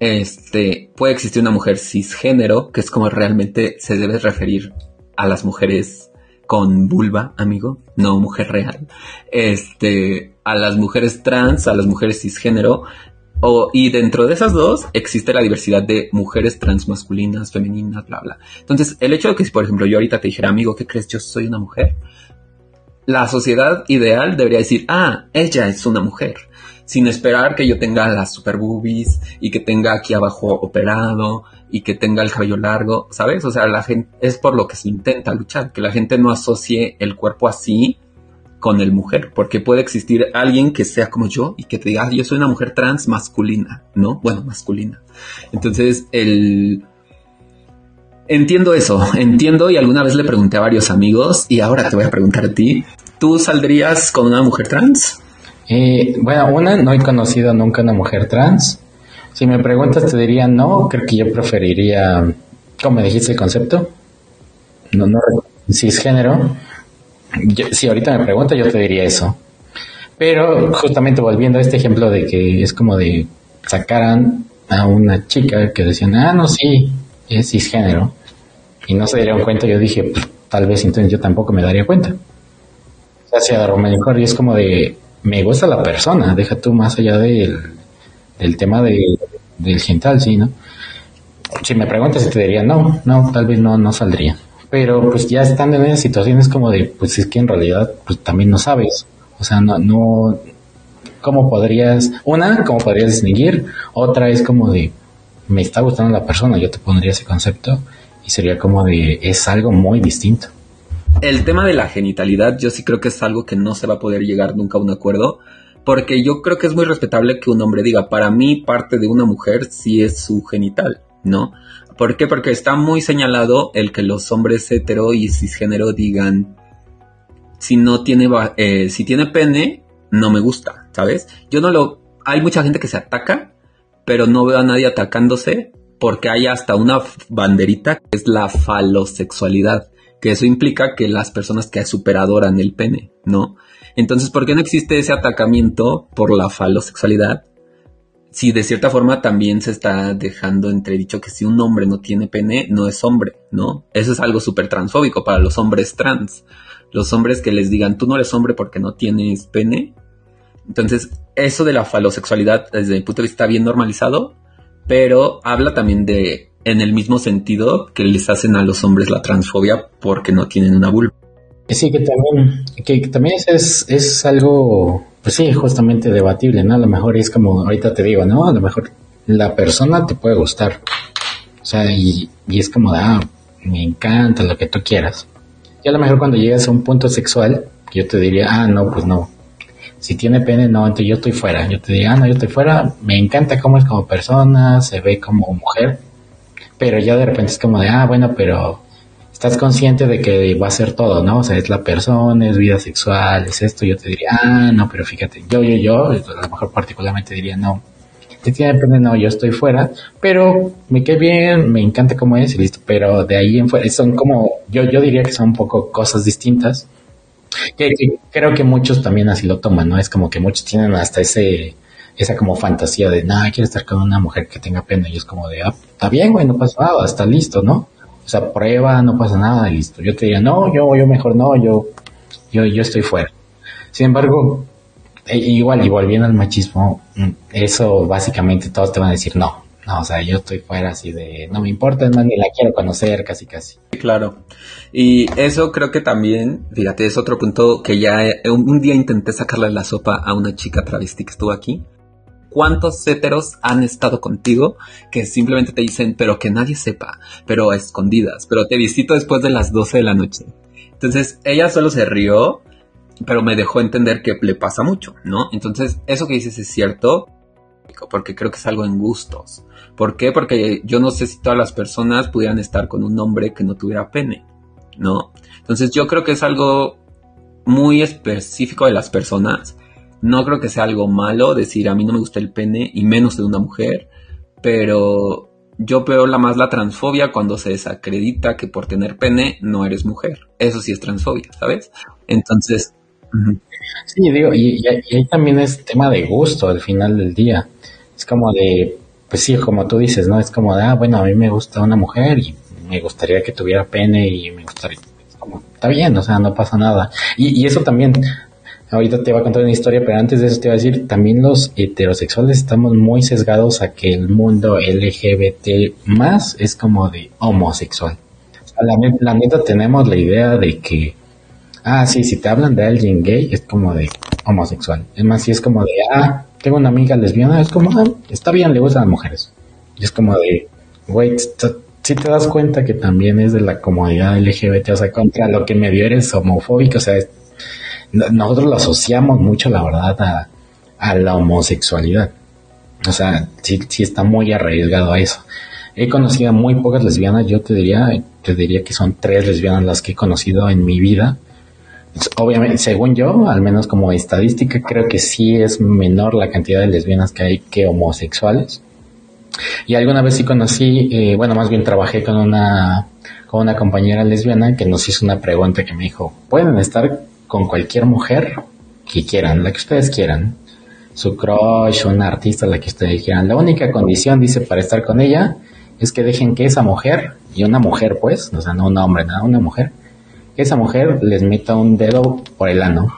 este, puede existir una mujer cisgénero, que es como realmente se debe referir a las mujeres con vulva, amigo, no mujer real, este, a las mujeres trans, a las mujeres cisgénero, y dentro de esas dos existe la diversidad de mujeres transmasculinas, femeninas, bla, bla. Entonces, el hecho de que, si por ejemplo yo ahorita te dijera, amigo, ¿qué crees? Yo soy una mujer la sociedad ideal debería decir, ah, ella es una mujer. sin esperar que yo tenga las super boobies y que tenga aquí abajo operado y que tenga el cabello largo, ¿sabes? O sea, la gente es por lo que se intenta luchar, que la gente no asocie el cuerpo así con el mujer, porque puede existir alguien que sea como yo y que te diga, ah, yo soy una mujer trans masculina, ¿no? Bueno, masculina. Entonces, el... Entiendo eso, entiendo y alguna vez le pregunté a varios amigos y ahora te voy a preguntar a ti, ¿tú saldrías con una mujer trans? Eh, bueno, una, no he conocido nunca una mujer trans. Si me preguntas, te diría no. Creo que yo preferiría, ¿cómo me dijiste el concepto? No, no, cisgénero. Si ahorita me preguntas, yo te diría eso. Pero justamente volviendo a este ejemplo de que es como de sacaran a una chica que decían, ah, no, sí, es cisgénero. Y no se darían cuenta, yo dije, pues, tal vez entonces yo tampoco me daría cuenta. O sea, a lo mejor y es como de, me gusta la persona, deja tú más allá del, del tema de, del gental, sí, ¿no? Si me preguntas, te diría no, no, tal vez no, no saldría. Pero pues ya estando en esas situaciones como de, pues es que en realidad, pues también no sabes. O sea, no, no, ¿cómo podrías, una, cómo podrías distinguir? Otra es como de, me está gustando la persona, yo te pondría ese concepto y sería como de, es algo muy distinto. El tema de la genitalidad yo sí creo que es algo que no se va a poder llegar nunca a un acuerdo, porque yo creo que es muy respetable que un hombre diga, para mí parte de una mujer sí es su genital, ¿no? ¿Por qué? Porque está muy señalado el que los hombres hetero y cisgénero digan, si no tiene, eh, si tiene pene, no me gusta, ¿sabes? Yo no lo, hay mucha gente que se ataca, pero no veo a nadie atacándose porque hay hasta una banderita que es la falosexualidad que eso implica que las personas que superadoran el pene, ¿no? Entonces, ¿por qué no existe ese atacamiento por la falosexualidad? Si de cierta forma también se está dejando entredicho que si un hombre no tiene pene, no es hombre, ¿no? Eso es algo súper transfóbico para los hombres trans. Los hombres que les digan, tú no eres hombre porque no tienes pene. Entonces, eso de la falosexualidad, desde mi punto de vista, está bien normalizado, pero habla también de en el mismo sentido que les hacen a los hombres la transfobia porque no tienen una vulva. Sí, que también, que, también es, es, algo, pues sí, justamente debatible, ¿no? A lo mejor es como, ahorita te digo, ¿no? A lo mejor la persona te puede gustar. O sea, y, y es como, ah, me encanta lo que tú quieras. Y a lo mejor cuando llegas a un punto sexual, yo te diría, ah, no, pues no. Si tiene pene, no, entonces yo estoy fuera. Yo te diría, ah, no, yo estoy fuera. Me encanta cómo es como persona, se ve como mujer pero ya de repente es como de, ah, bueno, pero estás consciente de que va a ser todo, ¿no? O sea, es la persona, es vida sexual, es esto, yo te diría, ah, no, pero fíjate, yo, yo, yo, a lo mejor particularmente diría, no, te tiene depende, no, yo estoy fuera, pero me quedé bien, me encanta cómo es y listo, pero de ahí en fuera, son como, yo, yo diría que son un poco cosas distintas, que, creo que muchos también así lo toman, ¿no? Es como que muchos tienen hasta ese, esa como fantasía de, nada, quiero estar con una mujer que tenga pena. Y es como de, ah, está bien, güey, no pasa nada, está listo, ¿no? O sea, prueba, no pasa nada, listo. Yo te diría, no, yo, yo mejor no, yo, yo, yo estoy fuera. Sin embargo, e, igual, y volviendo al machismo, mm, eso básicamente todos te van a decir no. No, o sea, yo estoy fuera así de, no me importa, no, ni la quiero conocer, casi, casi. Claro. Y eso creo que también, fíjate, es otro punto que ya eh, un día intenté sacarle la sopa a una chica travesti que estuvo aquí ¿Cuántos héteros han estado contigo que simplemente te dicen, pero que nadie sepa, pero a escondidas, pero te visito después de las 12 de la noche? Entonces, ella solo se rió, pero me dejó entender que le pasa mucho, ¿no? Entonces, eso que dices es cierto, porque creo que es algo en gustos. ¿Por qué? Porque yo no sé si todas las personas pudieran estar con un hombre que no tuviera pene, ¿no? Entonces, yo creo que es algo muy específico de las personas no creo que sea algo malo decir a mí no me gusta el pene y menos de una mujer, pero yo veo la más la transfobia cuando se desacredita que por tener pene no eres mujer. Eso sí es transfobia, ¿sabes? Entonces... Sí, digo, y, ahí también es tema de gusto al final del día. Es como de, pues sí, como tú dices, ¿no? Es como de, ah, bueno, a mí me gusta una mujer y me gustaría que tuviera pene y me gustaría, como, está bien, o sea, no pasa nada. Y, y eso también, Ahorita te voy a contar una historia, pero antes de eso te voy a decir, también los heterosexuales estamos muy sesgados a que el mundo LGBT más es como de homosexual. la, neta tenemos la idea de que, ah, sí, si te hablan de alguien gay es como de homosexual. Es más, si es como de, ah, tengo una amiga lesbiana, es como, ah, está bien, le gustan las mujeres. Y es como de, güey, si te das cuenta que también es de la comodidad LGBT, o sea, contra lo que medio eres homofóbico, o sea, nosotros lo asociamos mucho, la verdad, a, a la homosexualidad. O sea, sí, sí está muy arriesgado a eso. He conocido muy pocas lesbianas, yo te diría, te diría que son tres lesbianas las que he conocido en mi vida. Obviamente, según yo, al menos como estadística, creo que sí es menor la cantidad de lesbianas que hay que homosexuales. Y alguna vez sí conocí, eh, bueno, más bien trabajé con una, con una compañera lesbiana que nos hizo una pregunta que me dijo, ¿pueden estar con cualquier mujer que quieran, la que ustedes quieran? Su crush, una artista, la que ustedes quieran. La única condición, dice, para estar con ella es que dejen que esa mujer, y una mujer pues, o sea, no un hombre, nada, una mujer, que esa mujer les meta un dedo por el ano.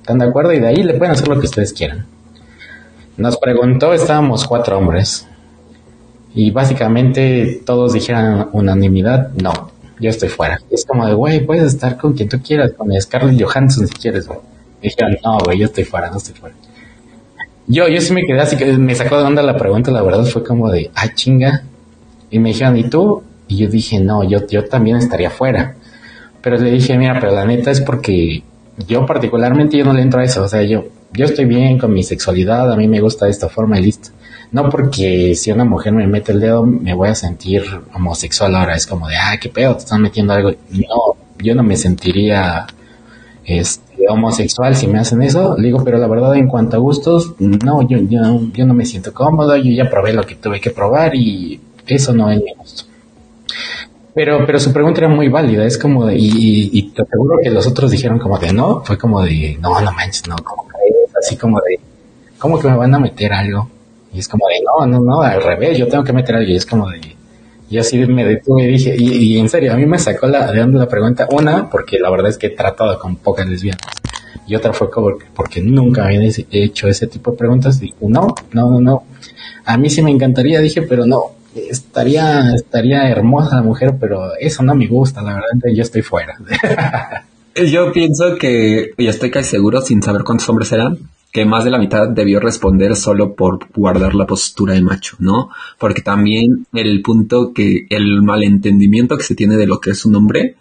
¿Están de acuerdo? Y de ahí le pueden hacer lo que ustedes quieran. Nos preguntó, estábamos cuatro hombres. Y básicamente todos dijeron unanimidad, no, yo estoy fuera. Es como de, güey, puedes estar con quien tú quieras, con Scarlett Johansson si quieres, güey. Dijeron, no, güey, yo estoy fuera, no estoy fuera. Yo, yo sí me quedé así, que me sacó de onda la pregunta, la verdad fue como de, ah, chinga, y me dijeron, ¿y tú? Y yo dije, no, yo, yo también estaría fuera. Pero le dije, mira, pero la neta es porque yo particularmente yo no le entro a eso. O sea, yo, yo estoy bien con mi sexualidad, a mí me gusta de esta forma y listo. No porque si una mujer me mete el dedo me voy a sentir homosexual ahora. Es como de, ah, qué pedo, te están metiendo algo. No, yo no me sentiría este, homosexual si me hacen eso. Le digo, pero la verdad en cuanto a gustos, no, yo, yo, yo no me siento cómodo, yo ya probé lo que tuve que probar y eso no es mi gusto. Pero, pero su pregunta era muy válida, es como de, y, y, te aseguro que los otros dijeron como de no, fue como de, no, no manches, no, como así como de, ¿cómo que me van a meter algo? Y es como de, no, no, no, al revés, yo tengo que meter algo, y es como de, y así me detuve y dije, y, en serio, a mí me sacó la, de dónde la pregunta, una, porque la verdad es que he tratado con pocas lesbianas, y otra fue como porque nunca había hecho ese tipo de preguntas, y no, no, no, no, a mí sí me encantaría, dije, pero no, estaría, estaría hermosa la mujer, pero eso no me gusta, la verdad, yo estoy fuera. yo pienso que, y estoy casi seguro, sin saber cuántos hombres eran, que más de la mitad debió responder solo por guardar la postura de macho, ¿no? Porque también el punto que el malentendimiento que se tiene de lo que es un hombre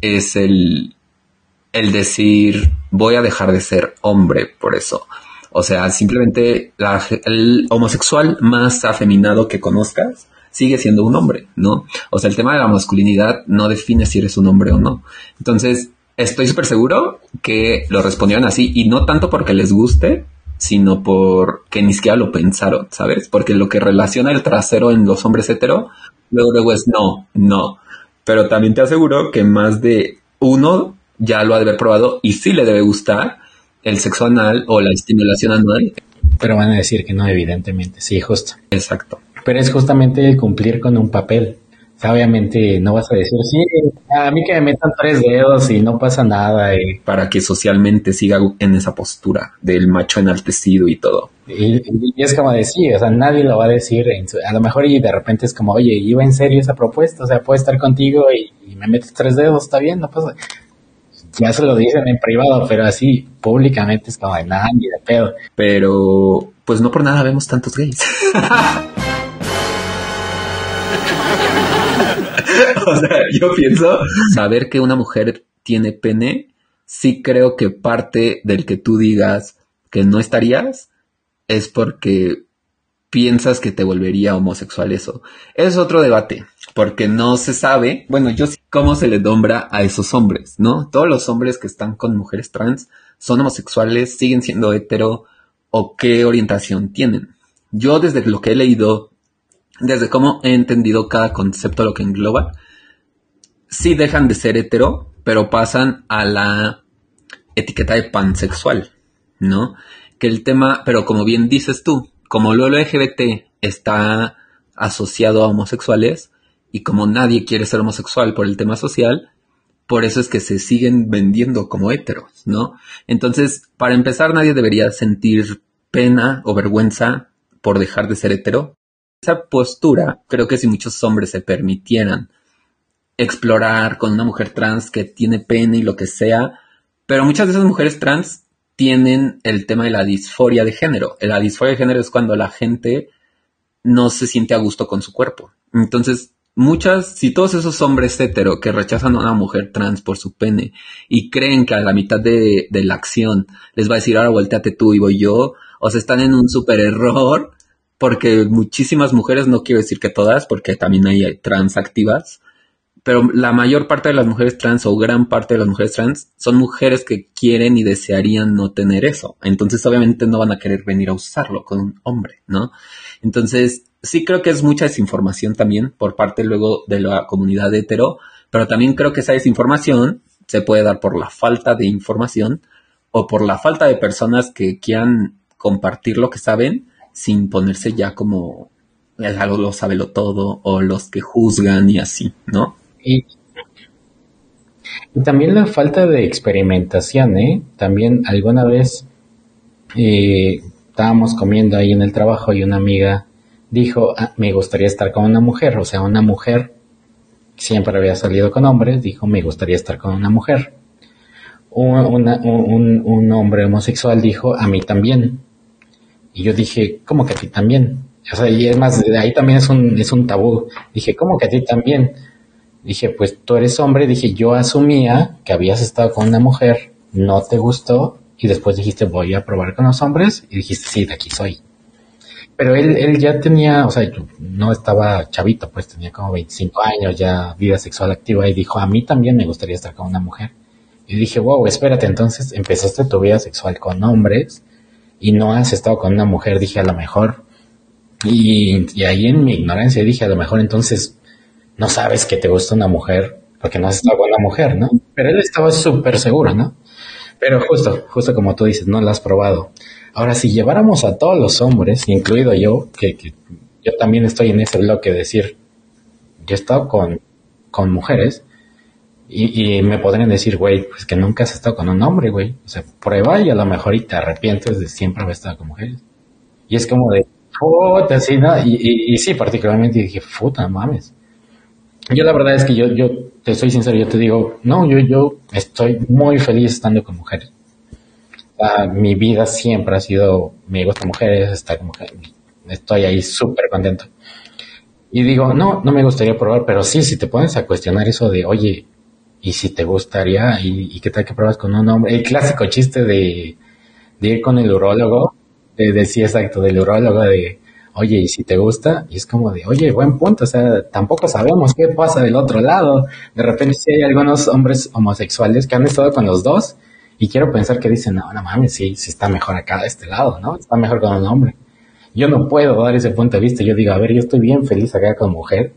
es el, el decir voy a dejar de ser hombre por eso. O sea, simplemente el homosexual más afeminado que conozcas sigue siendo un hombre, ¿no? O sea, el tema de la masculinidad no define si eres un hombre o no. Entonces, estoy súper seguro que lo respondieron así y no tanto porque les guste, sino porque ni siquiera lo pensaron, ¿sabes? Porque lo que relaciona el trasero en los hombres hetero, luego, luego es no, no. Pero también te aseguro que más de uno ya lo ha de haber probado y sí le debe gustar el sexo anal o la estimulación anal. Pero van a decir que no, evidentemente, sí, justo. Exacto pero es justamente el cumplir con un papel. Obviamente no vas a decir, sí, a mí que me metan tres dedos y no pasa nada. Para que socialmente siga en esa postura del macho enaltecido y todo. Y, es como decir, o sea, nadie lo va a decir. a lo mejor y de repente es como, oye, iba en serio esa propuesta, o sea, puedo estar contigo y, me metes tres dedos, está bien, no pasa. Ya se lo dicen en privado, pero así públicamente es como de nada, ni de pedo. Pero, pues no por nada vemos tantos gays. o sea, yo pienso saber que una mujer tiene pene, sí creo que parte del que tú digas que no estarías es porque piensas que te volvería homosexual eso. Es otro debate, porque no se sabe, bueno, yo sé cómo se le nombra a esos hombres, ¿no? Todos los hombres que están con mujeres trans son homosexuales, siguen siendo hetero o qué orientación tienen. Yo desde lo que he leído desde cómo he entendido cada concepto lo que engloba, sí dejan de ser hetero, pero pasan a la etiqueta de pansexual, ¿no? Que el tema, pero como bien dices tú, como lo LGBT está asociado a homosexuales y como nadie quiere ser homosexual por el tema social, por eso es que se siguen vendiendo como heteros, ¿no? Entonces, para empezar, nadie debería sentir pena o vergüenza por dejar de ser hetero, esa postura, creo que si muchos hombres se permitieran explorar con una mujer trans que tiene pene y lo que sea, pero muchas de esas mujeres trans tienen el tema de la disforia de género. La disforia de género es cuando la gente no se siente a gusto con su cuerpo. Entonces, muchas, si todos esos hombres hetero que rechazan a una mujer trans por su pene y creen que a la mitad de, la acción les va a decir, ahora volteate tú y voy yo, o sea, están en un super error porque muchísimas mujeres, no quiero decir que todas, porque también hay trans activas, pero la mayor parte de las mujeres trans o gran parte de las mujeres trans son mujeres que quieren y desearían no tener eso. Entonces obviamente no van a querer venir a usarlo con un hombre, ¿no? Entonces sí creo que es mucha desinformación también por parte luego de la comunidad hetero, pero también creo que esa desinformación se puede dar por la falta de información o por la falta de personas que quieran compartir lo que saben sin ponerse ya como algo lo sabe lo todo o los que juzgan y así, ¿no? Y, también la falta de experimentación, ¿eh? También alguna vez eh, estábamos comiendo ahí en el trabajo y una amiga dijo, ah, me gustaría estar con una mujer, o sea, una mujer siempre había salido con hombres, dijo, me gustaría estar con una mujer. un, un, hombre homosexual dijo, a mí también. Y yo dije, ¿cómo que a ti también? O sea, y es más, ahí también es un, es un tabú. Dije, ¿cómo que a ti también? Dije, pues tú eres hombre. Dije, yo asumía que habías estado con una mujer, no te gustó, y después dijiste, voy a probar con los hombres, y dijiste, sí, de aquí soy. Pero él, él ya tenía, o sea, no estaba chavito, pues tenía como 25 años, ya vida sexual activa, y dijo, a mí también me gustaría estar con una mujer. Y dije, wow, espérate, entonces empezaste tu vida sexual con hombres y no has estado con una mujer. Dije, a lo mejor. Y, y ahí en mi ignorancia dije, a lo mejor entonces no sabes que te gusta una mujer porque no has estado con una mujer, ¿no? Pero él estaba súper seguro, ¿no? Pero justo, justo como tú dices, no lo has probado. Ahora, si lleváramos a todos los hombres, incluido yo, que, yo también estoy en ese bloque de decir, yo he estado con, con mujeres y, me podrían decir, güey, pues que nunca has estado con un hombre, güey. O sea, prueba y a lo mejor y te arrepientes de siempre haber estado con mujeres. Y es como de, puta, así, ¿no? Y, y, sí, particularmente dije, puta, mames. Yo la verdad es que yo, yo te soy sincero, yo te digo, no, yo, yo estoy muy feliz estando con mujeres. mi vida siempre ha sido, me gusta mujeres, estar con mujeres, estoy ahí súper contento. Y digo, no, no me gustaría probar, pero sí, si te pones a cuestionar eso de, oye, ¿y si te gustaría? ¿Y, qué tal que pruebas con un hombre? El clásico chiste de, de ir con el urólogo, de, de sí, exacto, del urólogo de, oye, ¿y si te gusta? Y es como de, oye, buen punto, o sea, tampoco sabemos qué pasa del otro lado. De repente sí hay algunos hombres homosexuales que han estado con los dos y quiero pensar que dicen, no, no mames, sí, sí está mejor acá de este lado, ¿no? Está mejor con un hombre. Yo no puedo dar ese punto de vista. Yo digo, a ver, yo estoy bien feliz acá con mujer.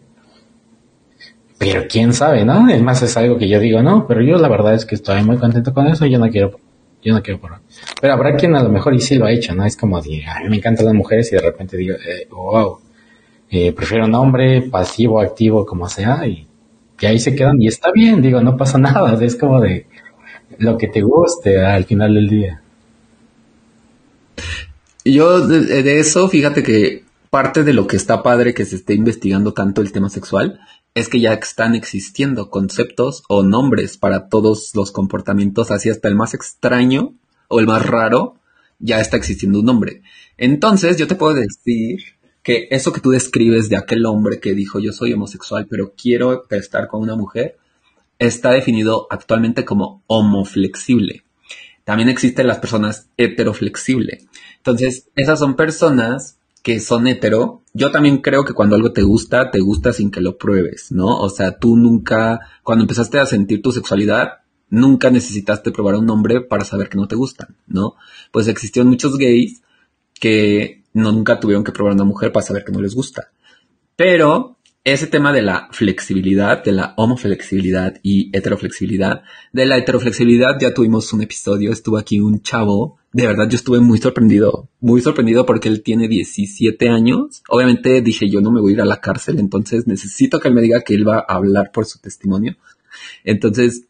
Pero quién sabe, ¿no? Es más, es algo que yo digo, no, pero yo la verdad es que estoy muy contento con eso yo no quiero yo no quiero probar. Pero habrá quien a lo mejor y sí lo ha hecho, ¿no? Es como de, a mí me encantan las mujeres y de repente digo, eh, wow, eh, prefiero un hombre pasivo, activo, como sea, y, y, ahí se quedan y está bien, digo, no pasa nada, es como de lo que te guste al final del día. Yo de, de eso, fíjate que parte de lo que está padre que se esté investigando tanto el tema sexual es que ya están existiendo conceptos o nombres para todos los comportamientos, así hasta el más extraño o el más raro, ya está existiendo un nombre. Entonces yo te puedo decir que eso que tú describes de aquel hombre que dijo yo soy homosexual pero quiero estar con una mujer, está definido actualmente como homoflexible. También existen las personas heteroflexible. Entonces, esas son personas que son hetero, yo también creo que cuando algo te gusta, te gusta sin que lo pruebes, ¿no? O sea, tú nunca, cuando empezaste a sentir tu sexualidad, nunca necesitaste probar a un hombre para saber que no te gustan, ¿no? Pues existieron muchos gays que no nunca tuvieron que probar a una mujer para saber que no les gusta. Pero ese tema de la flexibilidad, de la homoflexibilidad y heteroflexibilidad, de la heteroflexibilidad ya tuvimos un episodio, estuvo aquí un chavo, de verdad yo estuve muy sorprendido, muy sorprendido porque él tiene 17 años. Obviamente dije yo no me voy a ir a la cárcel, entonces necesito que él me diga que él va a hablar por su testimonio. Entonces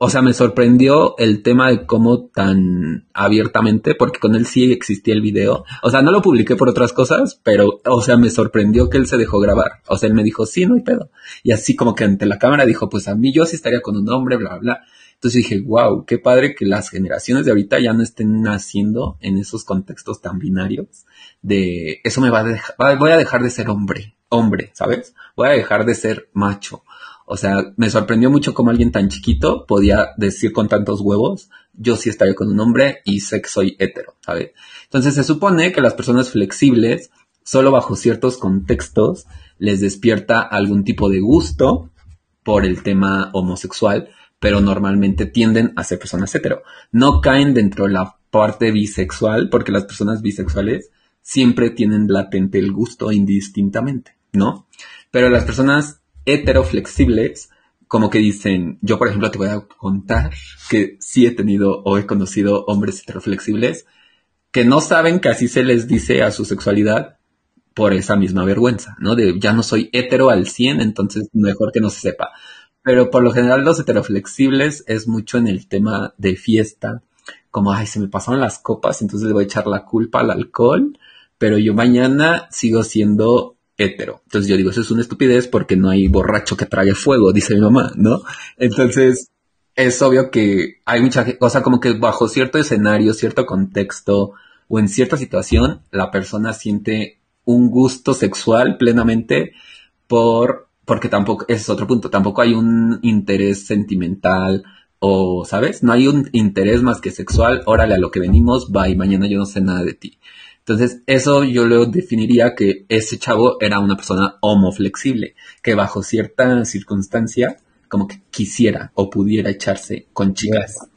o sea, me sorprendió el tema de cómo tan abiertamente, porque con él sí existía el video. O sea, no lo publiqué por otras cosas, pero, o sea, me sorprendió que él se dejó grabar. O sea, él me dijo, sí, no hay pedo. Y así como que ante la cámara dijo, pues a mí yo sí estaría con un hombre, bla, bla. Entonces dije, wow, qué padre que las generaciones de ahorita ya no estén naciendo en esos contextos tan binarios de eso me va a dejar, voy a dejar de ser hombre, hombre, ¿sabes? Voy a dejar de ser macho. O sea, me sorprendió mucho cómo alguien tan chiquito podía decir con tantos huevos, yo sí estaría con un hombre y sé que soy hetero, ¿sabes? Entonces se supone que las personas flexibles, solo bajo ciertos contextos, les despierta algún tipo de gusto por el tema homosexual, pero normalmente tienden a ser personas hetero. No caen dentro de la parte bisexual, porque las personas bisexuales siempre tienen latente el gusto indistintamente, ¿no? Pero las personas heteroflexibles, como que dicen, yo por ejemplo te voy a contar que sí he tenido o he conocido hombres heteroflexibles que no saben que así se les dice a su sexualidad por esa misma vergüenza, ¿no? De ya no soy hetero al 100, entonces mejor que no se sepa. Pero por lo general los heteroflexibles es mucho en el tema de fiesta, como, ay, se me pasaron las copas, entonces le voy a echar la culpa al alcohol, pero yo mañana sigo siendo hetero. Entonces yo digo, eso es una estupidez porque no hay borracho que trague fuego, dice mi mamá, ¿no? Entonces es obvio que hay mucha cosa como que bajo cierto escenario, cierto contexto o en cierta situación, la persona siente un gusto sexual plenamente por, porque tampoco, ese es otro punto, tampoco hay un interés sentimental o, ¿sabes? No hay un interés más que sexual, órale a lo que venimos, bye, mañana yo no sé nada de ti. Entonces, eso yo lo definiría que ese chavo era una persona homoflexible, que bajo cierta circunstancia, como que quisiera o pudiera echarse con chicas.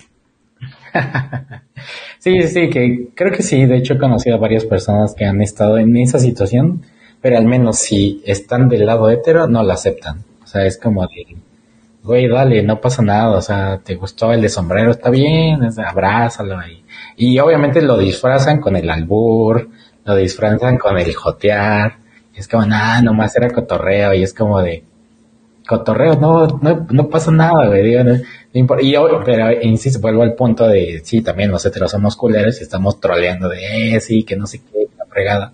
sí, sí, que creo que sí. De hecho, he conocido a varias personas que han estado en esa situación, pero al menos si están del lado hetero, no la aceptan. O sea, es como de, güey, dale, no pasa nada. O sea, te gustó el de sombrero, está bien, abrázalo ahí y obviamente lo disfrazan con el albur, lo disfrazan con el jotear. es como, nada, nomás era cotorreo. Y es como de, cotorreo, no, no, no pasa nada, güey. y pero insisto, vuelvo al punto de, sí, también nosotros somos culeros y estamos troleando de, eh, sí, que no sé qué, la fregada.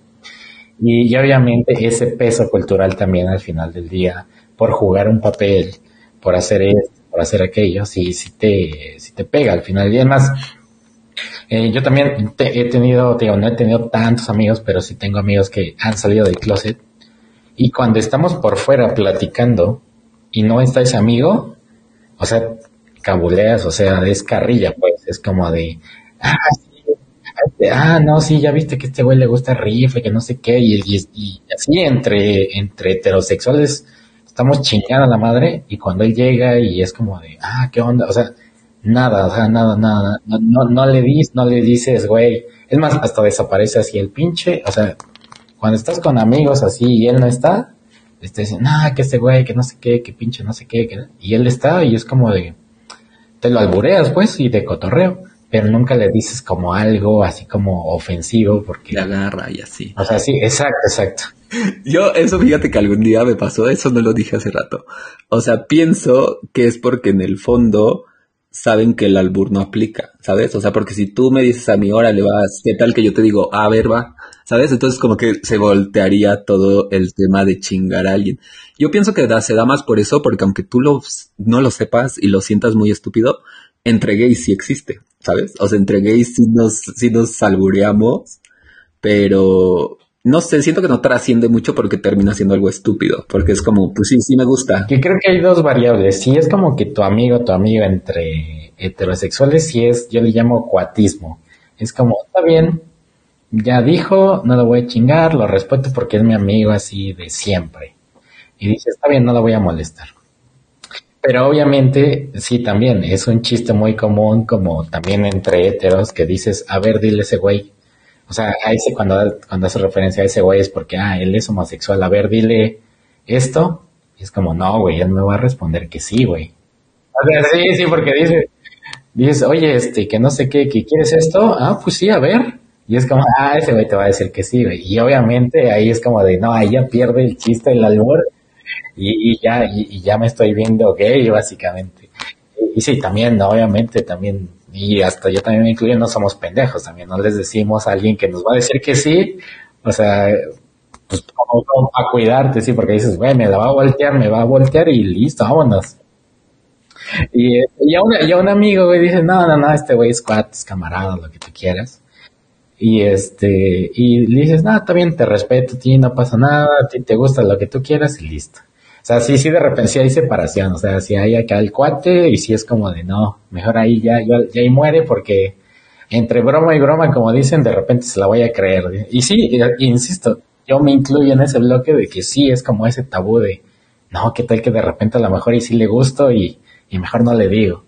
Y, obviamente ese peso cultural también al final del día, por jugar un papel, por hacer esto, por hacer aquello, sí, sí te, sí te pega al final. Y además, eh, yo también he tenido, digo, no he tenido tantos amigos, pero sí tengo amigos que han salido del closet. Y cuando estamos por fuera platicando y no está ese amigo, o sea, cabuleas, o sea, es carrilla, pues, es como de, ah, ah, no, sí, ya viste que este güey le gusta rifle, que no sé qué, y, y, así entre, entre heterosexuales estamos chingando a la madre, y cuando él llega y es como de, ah, qué onda, o sea, Nada, o sea, nada, nada. No, no, le dices, no le dices, güey. Es más, hasta desaparece así el pinche. O sea, cuando estás con amigos así y él no está, le estás diciendo, ah, que este güey, que no sé qué, que pinche no sé qué. Y él está y es como de, te lo albureas pues y de cotorreo. Pero nunca le dices como algo así como ofensivo porque... Le agarra y así. O sea, sí, exacto, exacto. Yo, eso fíjate que algún día me pasó, eso no lo dije hace rato. O sea, pienso que es porque en el fondo saben que el albur no aplica, ¿sabes? O sea, porque si tú me dices a mí, órale, vas, ¿qué tal que yo te digo, a ver, va? ¿Sabes? Entonces como que se voltearía todo el tema de chingar a alguien. Yo pienso que da, se da más por eso, porque aunque tú lo, no lo sepas y lo sientas muy estúpido, entre gays sí existe, ¿sabes? O sea, entre gays sí nos, sí nos albureamos, pero no sé, siento que no trasciende mucho porque termina siendo algo estúpido, porque es como, pues sí, sí me gusta. Que creo que hay dos variables, si es como que tu amigo, tu amigo entre heterosexuales, si es, yo le llamo cuatismo, es como, está bien, ya dijo, no lo voy a chingar, lo respeto porque es mi amigo así de siempre. Y dice, está bien, no lo voy a molestar. Pero obviamente, sí, también es un chiste muy común, como también entre heteros, que dices, a ver, dile ese güey, o sea, a ese cuando, cuando hace referencia a ese güey es porque, ah, él es homosexual. A ver, dile esto. Y es como, no, güey, él me va a responder que sí, güey. O sea, sí, sí, porque dice, dices, oye, este, que no sé qué, que quieres esto. Ah, pues sí, a ver. Y es como, ah, ese güey te va a decir que sí, güey. Y obviamente ahí es como de, no, ahí ya pierde el chiste, el albur. Y, y ya, y, ya me estoy viendo gay, básicamente. Y, y sí, también, obviamente, también y hasta yo también me incluyo, no somos pendejos también, no les decimos a alguien que nos va a decir que sí, o sea, pues como, a cuidarte, sí, porque dices, güey, me la va a voltear, me va a voltear y listo, vámonos. y, y, a un, y, amigo, güey, dice, no, no, no, este güey es cuat, es camarada, lo que tú quieras. Y este, y le dices, no, está bien, te respeto, a ti no pasa nada, a ti te gusta lo que tú quieras y listo. O sea, sí, sí, de repente sí hay separación, o sea, si hay acá el cuate y sí es como de, no, mejor ahí ya, ya, ya ahí muere porque entre broma y broma, como dicen, de repente se la voy a creer. Y sí, insisto, yo me incluyo en ese bloque de que sí es como ese tabú de, no, qué tal que de repente a lo mejor y sí le gusto y, y mejor no le digo.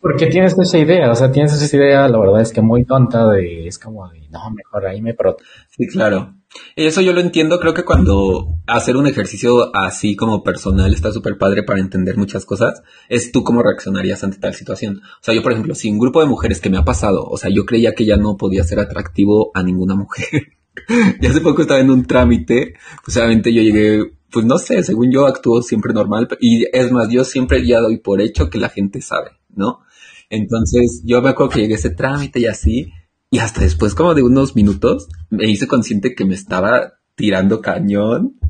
Porque tienes esa idea, o sea, tienes esa idea, la verdad es que muy tonta de, es como de, no, mejor ahí me protejo. Sí, claro. Eso yo lo entiendo, creo que cuando hacer un ejercicio así como personal está súper padre para entender muchas cosas, es tú cómo reaccionarías ante tal situación. O sea, yo por ejemplo, si un grupo de mujeres que me ha pasado, o sea, yo creía que ya no podía ser atractivo a ninguna mujer. y hace poco estaba en un trámite, pues obviamente yo llegué, pues no sé, según yo actúo siempre normal, y es más, yo siempre ya doy por hecho que la gente sabe, ¿no? Entonces, yo me acuerdo que llegué a ese trámite y así, y hasta después como de unos minutos me hice consciente que me estaba tirando cañón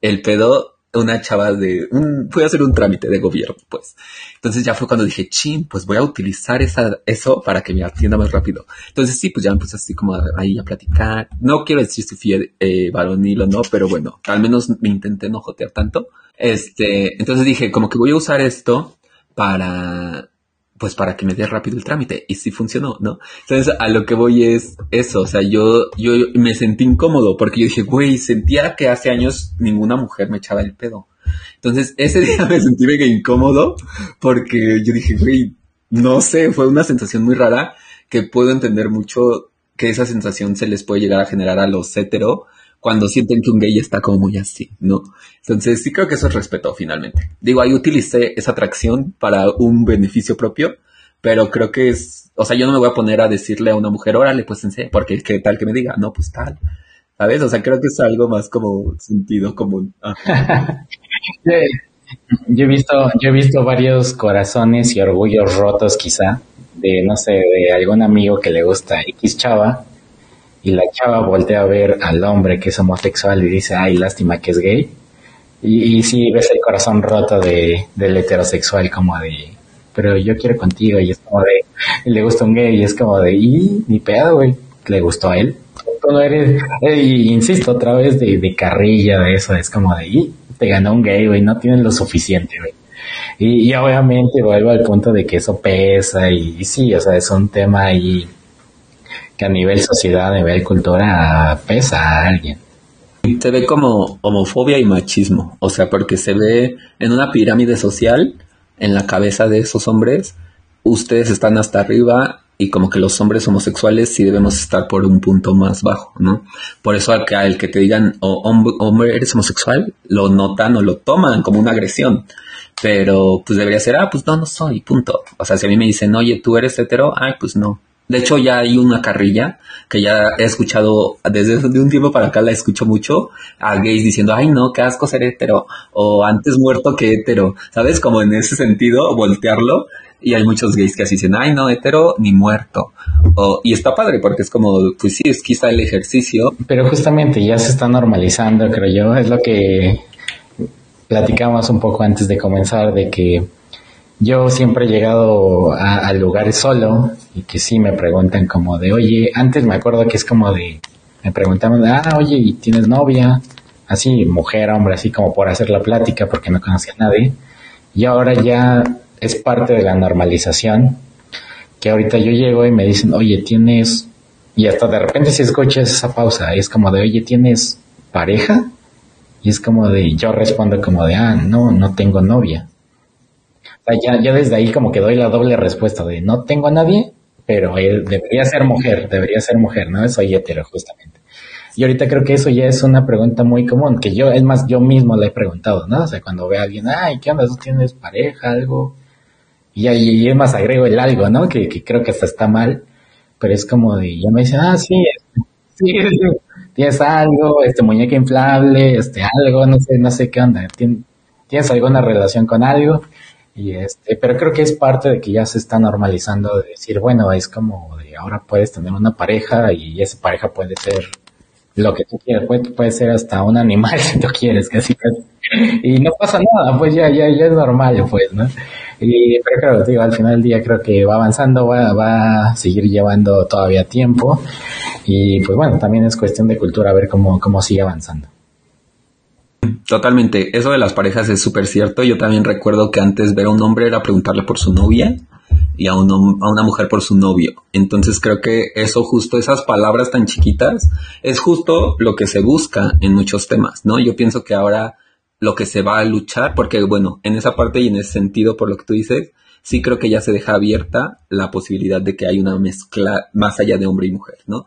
el pedo una chava de un, fui a hacer un trámite de gobierno, pues. Entonces ya fue cuando dije, chin, pues voy a utilizar esa, eso para que me atienda más rápido. Entonces sí, pues ya me puse así como ahí a platicar. No quiero decir si fui eh, varonil o no, pero bueno, al menos me intenté no jotear tanto. Este, entonces dije, como que voy a usar esto para, pues para que me dé rápido el trámite. Y sí funcionó, ¿no? Entonces a lo que voy es eso, o sea, yo, yo me sentí incómodo porque yo dije, güey, sentía que hace años ninguna mujer me echaba el pedo. Entonces ese día me sentí mega incómodo porque yo dije, güey, no sé, fue una sensación muy rara que puedo entender mucho que esa sensación se les puede llegar a generar a los hetero cuando sienten que un gay está como muy así, ¿no? Entonces sí creo que eso es respeto finalmente. Digo, ahí utilicé esa atracción para un beneficio propio, pero creo que es, o sea, yo no me voy a poner a decirle a una mujer, órale, pues en serio, porque qué tal que me diga, no, pues tal. ¿Sabes? O sea, creo que es algo más como sentido común. yo he visto, yo he visto varios corazones y orgullos rotos quizá de, no sé, de algún amigo que le gusta X chava y la chava voltea a ver al hombre que es homosexual y dice, ay, lástima que es gay. Y, y sí ves el corazón roto de, del heterosexual como de, pero yo quiero contigo y es como de, le gusta un gay y es como de, y ni pedo, güey, le gustó a él. Tú no eres, eh, insisto otra vez de, de, carrilla de eso, es como de, y te ganó un gay, güey, no tienes lo suficiente, güey. Y, y, obviamente vuelvo al punto de que eso pesa y, y sí, o sea, es un tema ahí que a nivel sociedad, a nivel cultura, pesa a alguien. Se ve como homofobia y machismo, o sea, porque se ve en una pirámide social, en la cabeza de esos hombres, ustedes están hasta arriba y como que los hombres homosexuales sí debemos estar por un punto más bajo, ¿no? Por eso al que, al que te digan, oh, hombre, eres homosexual, lo notan o lo toman como una agresión. Pero pues debería ser, ah, pues no, no soy, punto. O sea, si a mí me dicen, oye, tú eres hetero, ay, pues no, de hecho, ya hay una carrilla que ya he escuchado desde un tiempo para acá la escucho mucho a gays diciendo, ay no, qué asco ser hetero, o antes muerto que hetero, ¿sabes? Como en ese sentido, voltearlo. Y hay muchos gays que así dicen, ay no, hetero ni muerto. O, y está padre porque es como, pues sí, es quizá el ejercicio. Pero justamente ya se está normalizando, creo yo. Es lo que platicamos un poco antes de comenzar, de que yo siempre he llegado a, lugares solo y que sí me preguntan como de, oye, antes me acuerdo que es como de, me preguntaban, ah, oye, ¿y tienes novia? Así, mujer, hombre, así como por hacer la plática porque no conocía a nadie. Y ahora ya es parte de la normalización que ahorita yo llego y me dicen, oye, tienes, y hasta de repente si escuchas esa pausa, es como de, oye, ¿tienes pareja? Y es como de, yo respondo como de, ah, no, no tengo novia ya, ya desde ahí como que doy la doble respuesta de no tengo a nadie, pero debería ser mujer, debería ser mujer, ¿no? Soy hetero, justamente. Y ahorita creo que eso ya es una pregunta muy común, que yo, es más, yo mismo la he preguntado, ¿no? O sea, cuando ve a alguien, ay, ¿qué onda? ¿Tú tienes pareja, algo? Y ahí es más agrego el algo, ¿no? Que, creo que hasta está mal, pero es como de, ya me dicen, ah, sí, sí, tienes algo, este muñeca inflable, este algo, no sé, no sé qué onda, ¿tienes alguna relación con algo? Y este, pero creo que es parte de que ya se está normalizando de decir, bueno, es como de ahora puedes tener una pareja y esa pareja puede ser lo que tú quieras, puede, puede ser hasta un animal si tú quieres, casi, Y no pasa nada, pues ya, ya, ya es normal, pues, ¿no? Y pero claro, digo, al final del día creo que va avanzando, va, va a seguir llevando todavía tiempo. Y pues bueno, también es cuestión de cultura ver cómo, cómo sigue avanzando. Totalmente, eso de las parejas es súper cierto. Yo también recuerdo que antes ver a un hombre era preguntarle por su novia y a, a una mujer por su novio. Entonces creo que eso justo, esas palabras tan chiquitas, es justo lo que se busca en muchos temas, ¿no? Yo pienso que ahora lo que se va a luchar, porque bueno, en esa parte y en ese sentido, por lo que tú dices, sí creo que ya se deja abierta la posibilidad de que haya una mezcla más allá de hombre y mujer, ¿no?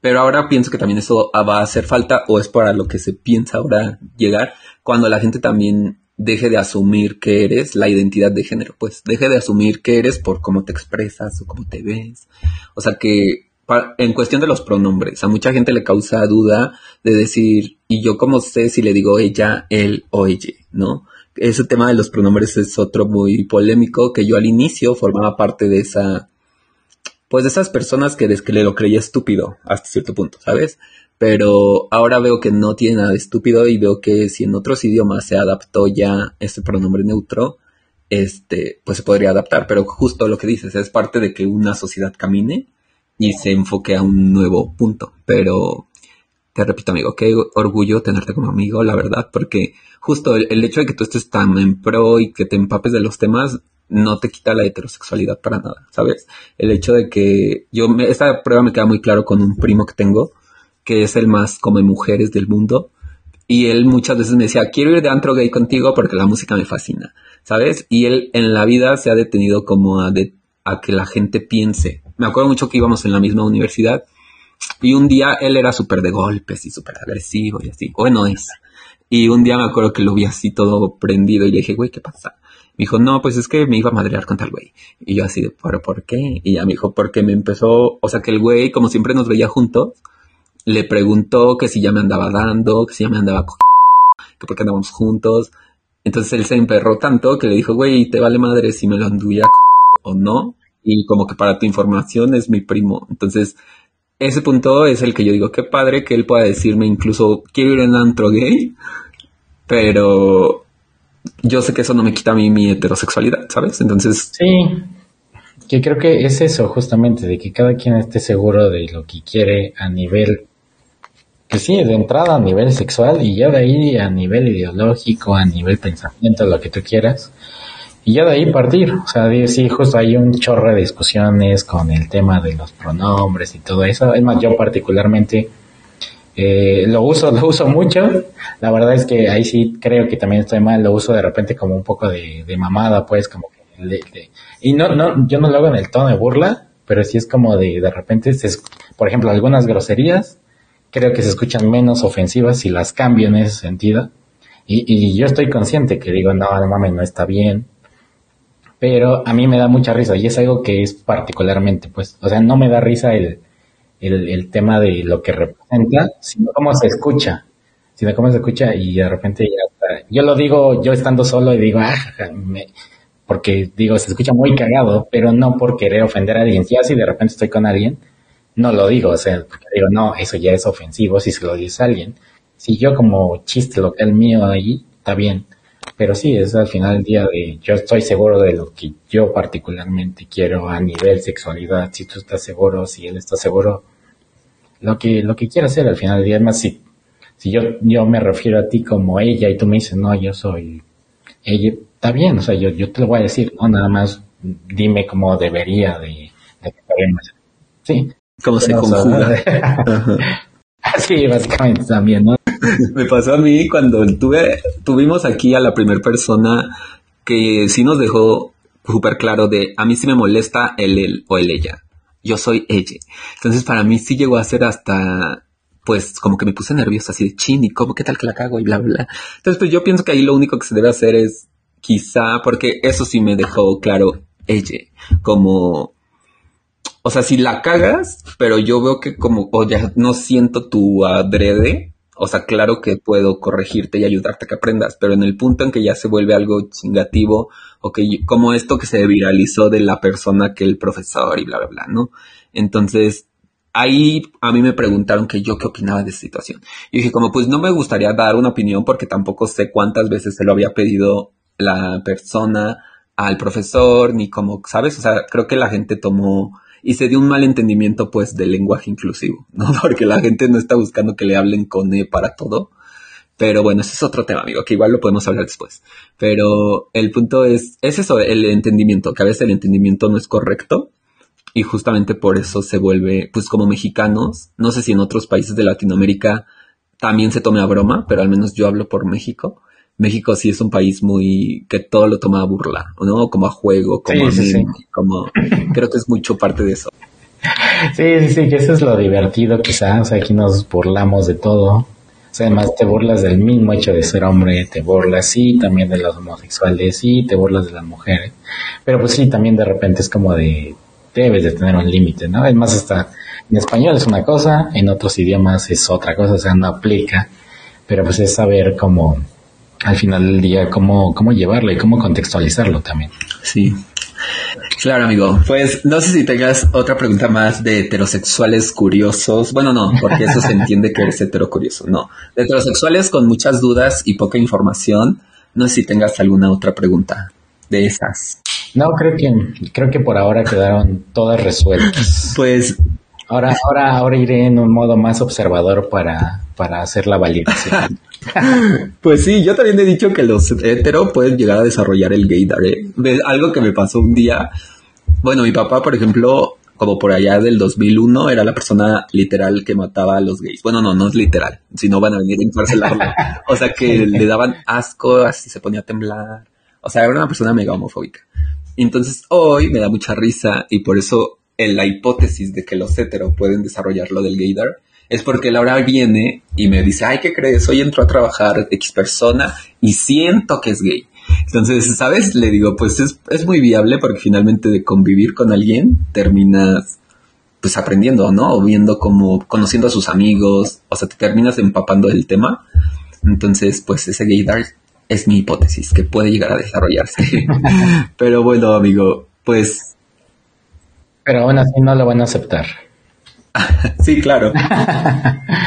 Pero ahora pienso que también eso va a hacer falta o es para lo que se piensa ahora llegar cuando la gente también deje de asumir que eres la identidad de género, pues deje de asumir que eres por cómo te expresas o cómo te ves. O sea que en cuestión de los pronombres, a mucha gente le causa duda de decir, ¿y yo cómo sé si le digo ella, él o ella? ¿No? Ese tema de los pronombres es otro muy polémico que yo al inicio formaba parte de esa pues de esas personas que, que le lo creía estúpido hasta cierto punto, ¿sabes? Pero ahora veo que no tiene nada de estúpido y veo que si en otros idiomas se adaptó ya ese pronombre neutro, este, pues se podría adaptar. Pero justo lo que dices, es parte de que una sociedad camine y se enfoque a un nuevo punto. Pero te repito, amigo, qué orgullo tenerte como amigo, la verdad, porque justo el, hecho de que tú estés tan en pro y que te empapes de los temas no te quita la heterosexualidad para nada, ¿sabes? El hecho de que yo, me, esta prueba me queda muy claro con un primo que tengo, que es el más come mujeres del mundo, y él muchas veces me decía, quiero ir de antro gay contigo porque la música me fascina, ¿sabes? Y él en la vida se ha detenido como a que la gente piense. Me acuerdo mucho que íbamos en la misma universidad y un día él era súper de golpes y súper agresivo y así, bueno es. Y un día me acuerdo que lo vi así todo prendido y le dije, güey, ¿qué pasa? Me dijo, no, pues es que me iba a madrear con tal güey. Y yo así de, ¿pero por qué? Y ya me dijo, porque me empezó, o sea que el güey, como siempre nos veía juntos, le preguntó que si ya me andaba dando, que si ya me andaba que por qué andábamos juntos. Entonces él se emperró tanto que le dijo, güey, te vale madre si me lo anduviera o no. Y como que para tu información es mi primo. Entonces, ese punto es el que yo digo, qué padre que él pueda decirme incluso, quiero ir en antro gay, pero yo sé que eso no me quita a mí mi heterosexualidad, ¿sabes? Entonces... Sí, que creo que es eso justamente, de que cada quien esté seguro de lo que quiere a nivel, que sí, de entrada a nivel sexual y ya de ahí a nivel ideológico, a nivel pensamiento, lo que tú quieras. Y ya de ahí partir, o sea, sí, justo hay un chorro de discusiones con el tema de los pronombres y todo eso. Es más, yo particularmente eh, lo uso, lo uso mucho. La verdad es que ahí sí creo que también estoy mal. Lo uso de repente como un poco de, mamada, pues, como que y no, no, yo no lo hago en el tono de burla, pero sí es como de, de repente, por ejemplo, algunas groserías creo que se escuchan menos ofensivas si las cambio en ese sentido. Y, y yo estoy consciente que digo, no, no mames, no está bien. Pero a mí me da mucha risa y es algo que es particularmente, pues, o sea, no me da risa el, el, el tema de lo que representa, sino cómo se escucha, sino cómo se escucha y de repente ya Yo lo digo yo estando solo y digo, ah, me, porque digo, se escucha muy cagado, pero no por querer ofender a alguien. Ya si de repente estoy con alguien, no lo digo, o sea, porque digo, no, eso ya es ofensivo si se lo dice a alguien. Si yo como chiste local mío ahí, está bien. Pero sí, es al final del día de yo estoy seguro de lo que yo particularmente quiero a nivel sexualidad, si tú estás seguro, si él está seguro, lo que, lo que quiero hacer al final del día, más si, si yo, yo me refiero a ti como ella y tú me dices, no, yo soy ella, está bien, o sea, yo, yo te lo voy a decir, no, nada más dime cómo debería de, de Sí. ¿Cómo se conjuga? sí, básicamente también, ¿no? Me pasó a mí cuando tuve, tuvimos aquí a la primera persona que sí nos dejó súper claro de a mí sí me molesta el él o el ella. Yo soy ella. Entonces para mí sí llegó a ser hasta pues como que me puse nerviosa así de chin y cómo qué tal que la cago y bla bla. Entonces pues yo pienso que ahí lo único que se debe hacer es quizá porque eso sí me dejó claro ella como o sea, si la cagas, pero yo veo que como, o ya no siento tu adrede, o sea, claro que puedo corregirte y ayudarte a que aprendas, pero en el punto en que ya se vuelve algo chingativo, o que como esto que se viralizó de la persona que el profesor y bla, bla, bla, ¿no? Entonces, ahí a mí me preguntaron que yo qué opinaba de esa situación. Y dije, como pues no me gustaría dar una opinión porque tampoco sé cuántas veces se lo había pedido la persona al profesor, ni como, ¿sabes? O sea, creo que la gente tomó y se dio un mal entendimiento pues del lenguaje inclusivo, ¿no? Porque la gente no está buscando que le hablen con E para todo. Pero bueno, ese es otro tema, amigo, que igual lo podemos hablar después. Pero el punto es, es eso, el entendimiento, que a veces el entendimiento no es correcto y justamente por eso se vuelve, pues como mexicanos, no sé si en otros países de Latinoamérica también se tome a broma, pero al menos yo hablo por México. México sí es un país muy que todo lo toma a burla, ¿no? Como a juego, como a como creo que es mucho parte de eso. Sí, sí, sí, que eso es lo divertido quizás, o sea, aquí nos burlamos de todo. O sea, además te burlas del mismo hecho de ser hombre, te burlas, sí, también de los homosexuales, sí, te burlas de las mujeres. Pero pues sí, también de repente es como de, debes de tener un límite, ¿no? Es más, hasta en español es una cosa, en otros idiomas es otra cosa, o sea, no aplica. Pero pues es saber cómo al final del día cómo, cómo llevarlo y cómo contextualizarlo también. Sí. Claro, amigo. Pues no sé si tengas otra pregunta más de heterosexuales curiosos. Bueno, no, porque eso se entiende que eres heterocurioso. No. De heterosexuales con muchas dudas y poca información. No sé si tengas alguna otra pregunta de esas. No, creo que, creo que por ahora quedaron todas resueltas. Pues. Ahora, ahora, ahora iré en un modo más observador para, para hacer la validación. pues sí, yo también he dicho que los hetero pueden llegar a desarrollar el gaydar. ¿eh? Algo que me pasó un día. Bueno, mi papá, por ejemplo, como por allá del 2001, era la persona literal que mataba a los gays. Bueno, no, no es literal, si no van a venir a encarcelarlo. O sea, que le daban asco, así se ponía a temblar. O sea, era una persona mega homofóbica. Entonces, hoy me da mucha risa y por eso en la hipótesis de que los hetero pueden desarrollar lo del gaydar es porque Laura viene y me dice, ay, ¿qué crees? Hoy entro a trabajar X persona y siento que es gay. Entonces, ¿sabes? Le digo, pues es, es muy viable porque finalmente de convivir con alguien terminas pues aprendiendo, ¿no? O viendo como, conociendo a sus amigos, o sea, te terminas empapando del tema. Entonces, pues ese gaydar es mi hipótesis, que puede llegar a desarrollarse. Pero bueno, amigo, pues... Pero aún así no lo van a aceptar. sí, claro.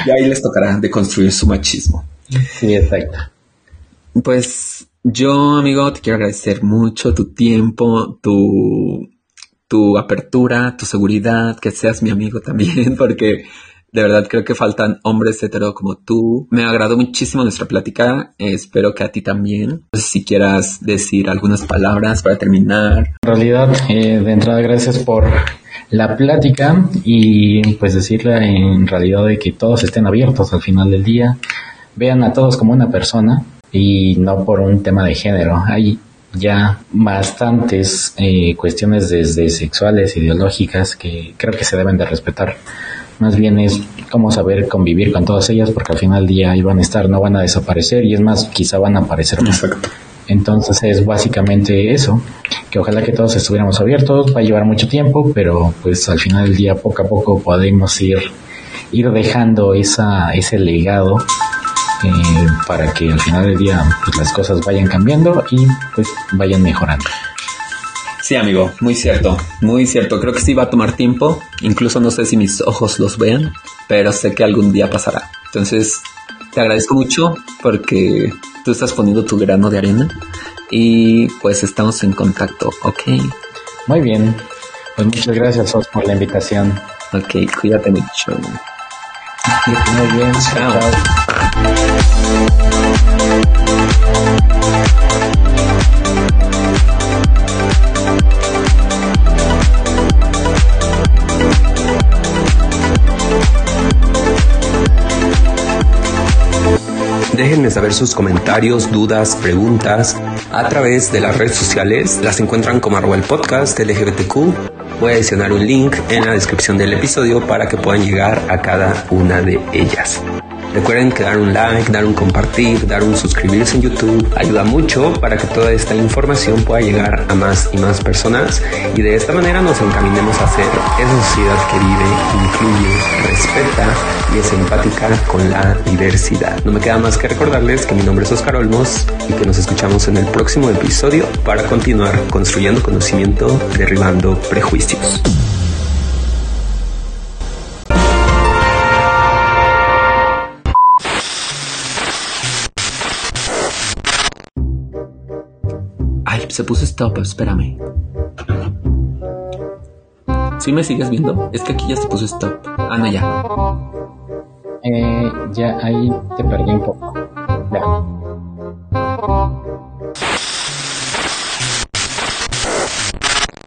y ahí les tocará de construir su machismo. Sí, exacto. Pues yo, amigo, te quiero agradecer mucho tu tiempo, tu, tu apertura, tu seguridad, que seas mi amigo también, porque de verdad creo que faltan hombres hetero como tú. Me agradó muchísimo nuestra plática. espero que a ti también. No sé si quieras decir algunas palabras para terminar. En realidad, eh, de entrada, gracias por la plática y pues decirle en realidad de que todos estén abiertos al final del día, vean a todos como una persona y no por un tema de género. Hay ya bastantes eh, cuestiones desde sexuales, ideológicas que creo que se deben de respetar. Más bien es cómo saber convivir con todas ellas porque al final del día ahí van a estar, no van a desaparecer y es más, quizá van a aparecer más. Entonces es básicamente eso, que ojalá que todos estuviéramos abiertos, va a llevar mucho tiempo, pero pues al final del día poco a poco podemos ir, ir dejando esa, ese legado eh, para que al final del día pues, las cosas vayan cambiando y pues vayan mejorando. Sí, amigo, muy cierto, muy cierto. Creo que sí va a tomar tiempo. Incluso no sé si mis ojos los vean, pero sé que algún día pasará. Entonces, te agradezco mucho porque tú estás poniendo tu grano de arena y pues estamos en contacto, ¿ok? Muy bien. Pues muchas gracias, por la invitación. Ok, cuídate mucho. Muy bien, chao. Déjenme saber sus comentarios, dudas, preguntas a través de las redes sociales. Las encuentran como arroba el podcast LGBTQ. Voy a adicionar un link en la descripción del episodio para que puedan llegar a cada una de ellas. Recuerden que dar un like, dar un compartir, dar un suscribirse en YouTube ayuda mucho para que toda esta información pueda llegar a más y más personas y de esta manera nos encaminemos a ser esa sociedad que vive, incluye, respeta y es empática con la diversidad. No me queda más que recordarles que mi nombre es Oscar Olmos y que nos escuchamos en el próximo episodio para continuar construyendo conocimiento, derribando prejuicios. Se puso stop, espérame. ¿Sí me sigues viendo? Es que aquí ya se puso stop. Ah, no, ya. Eh, ya ahí te perdí un poco. Ya.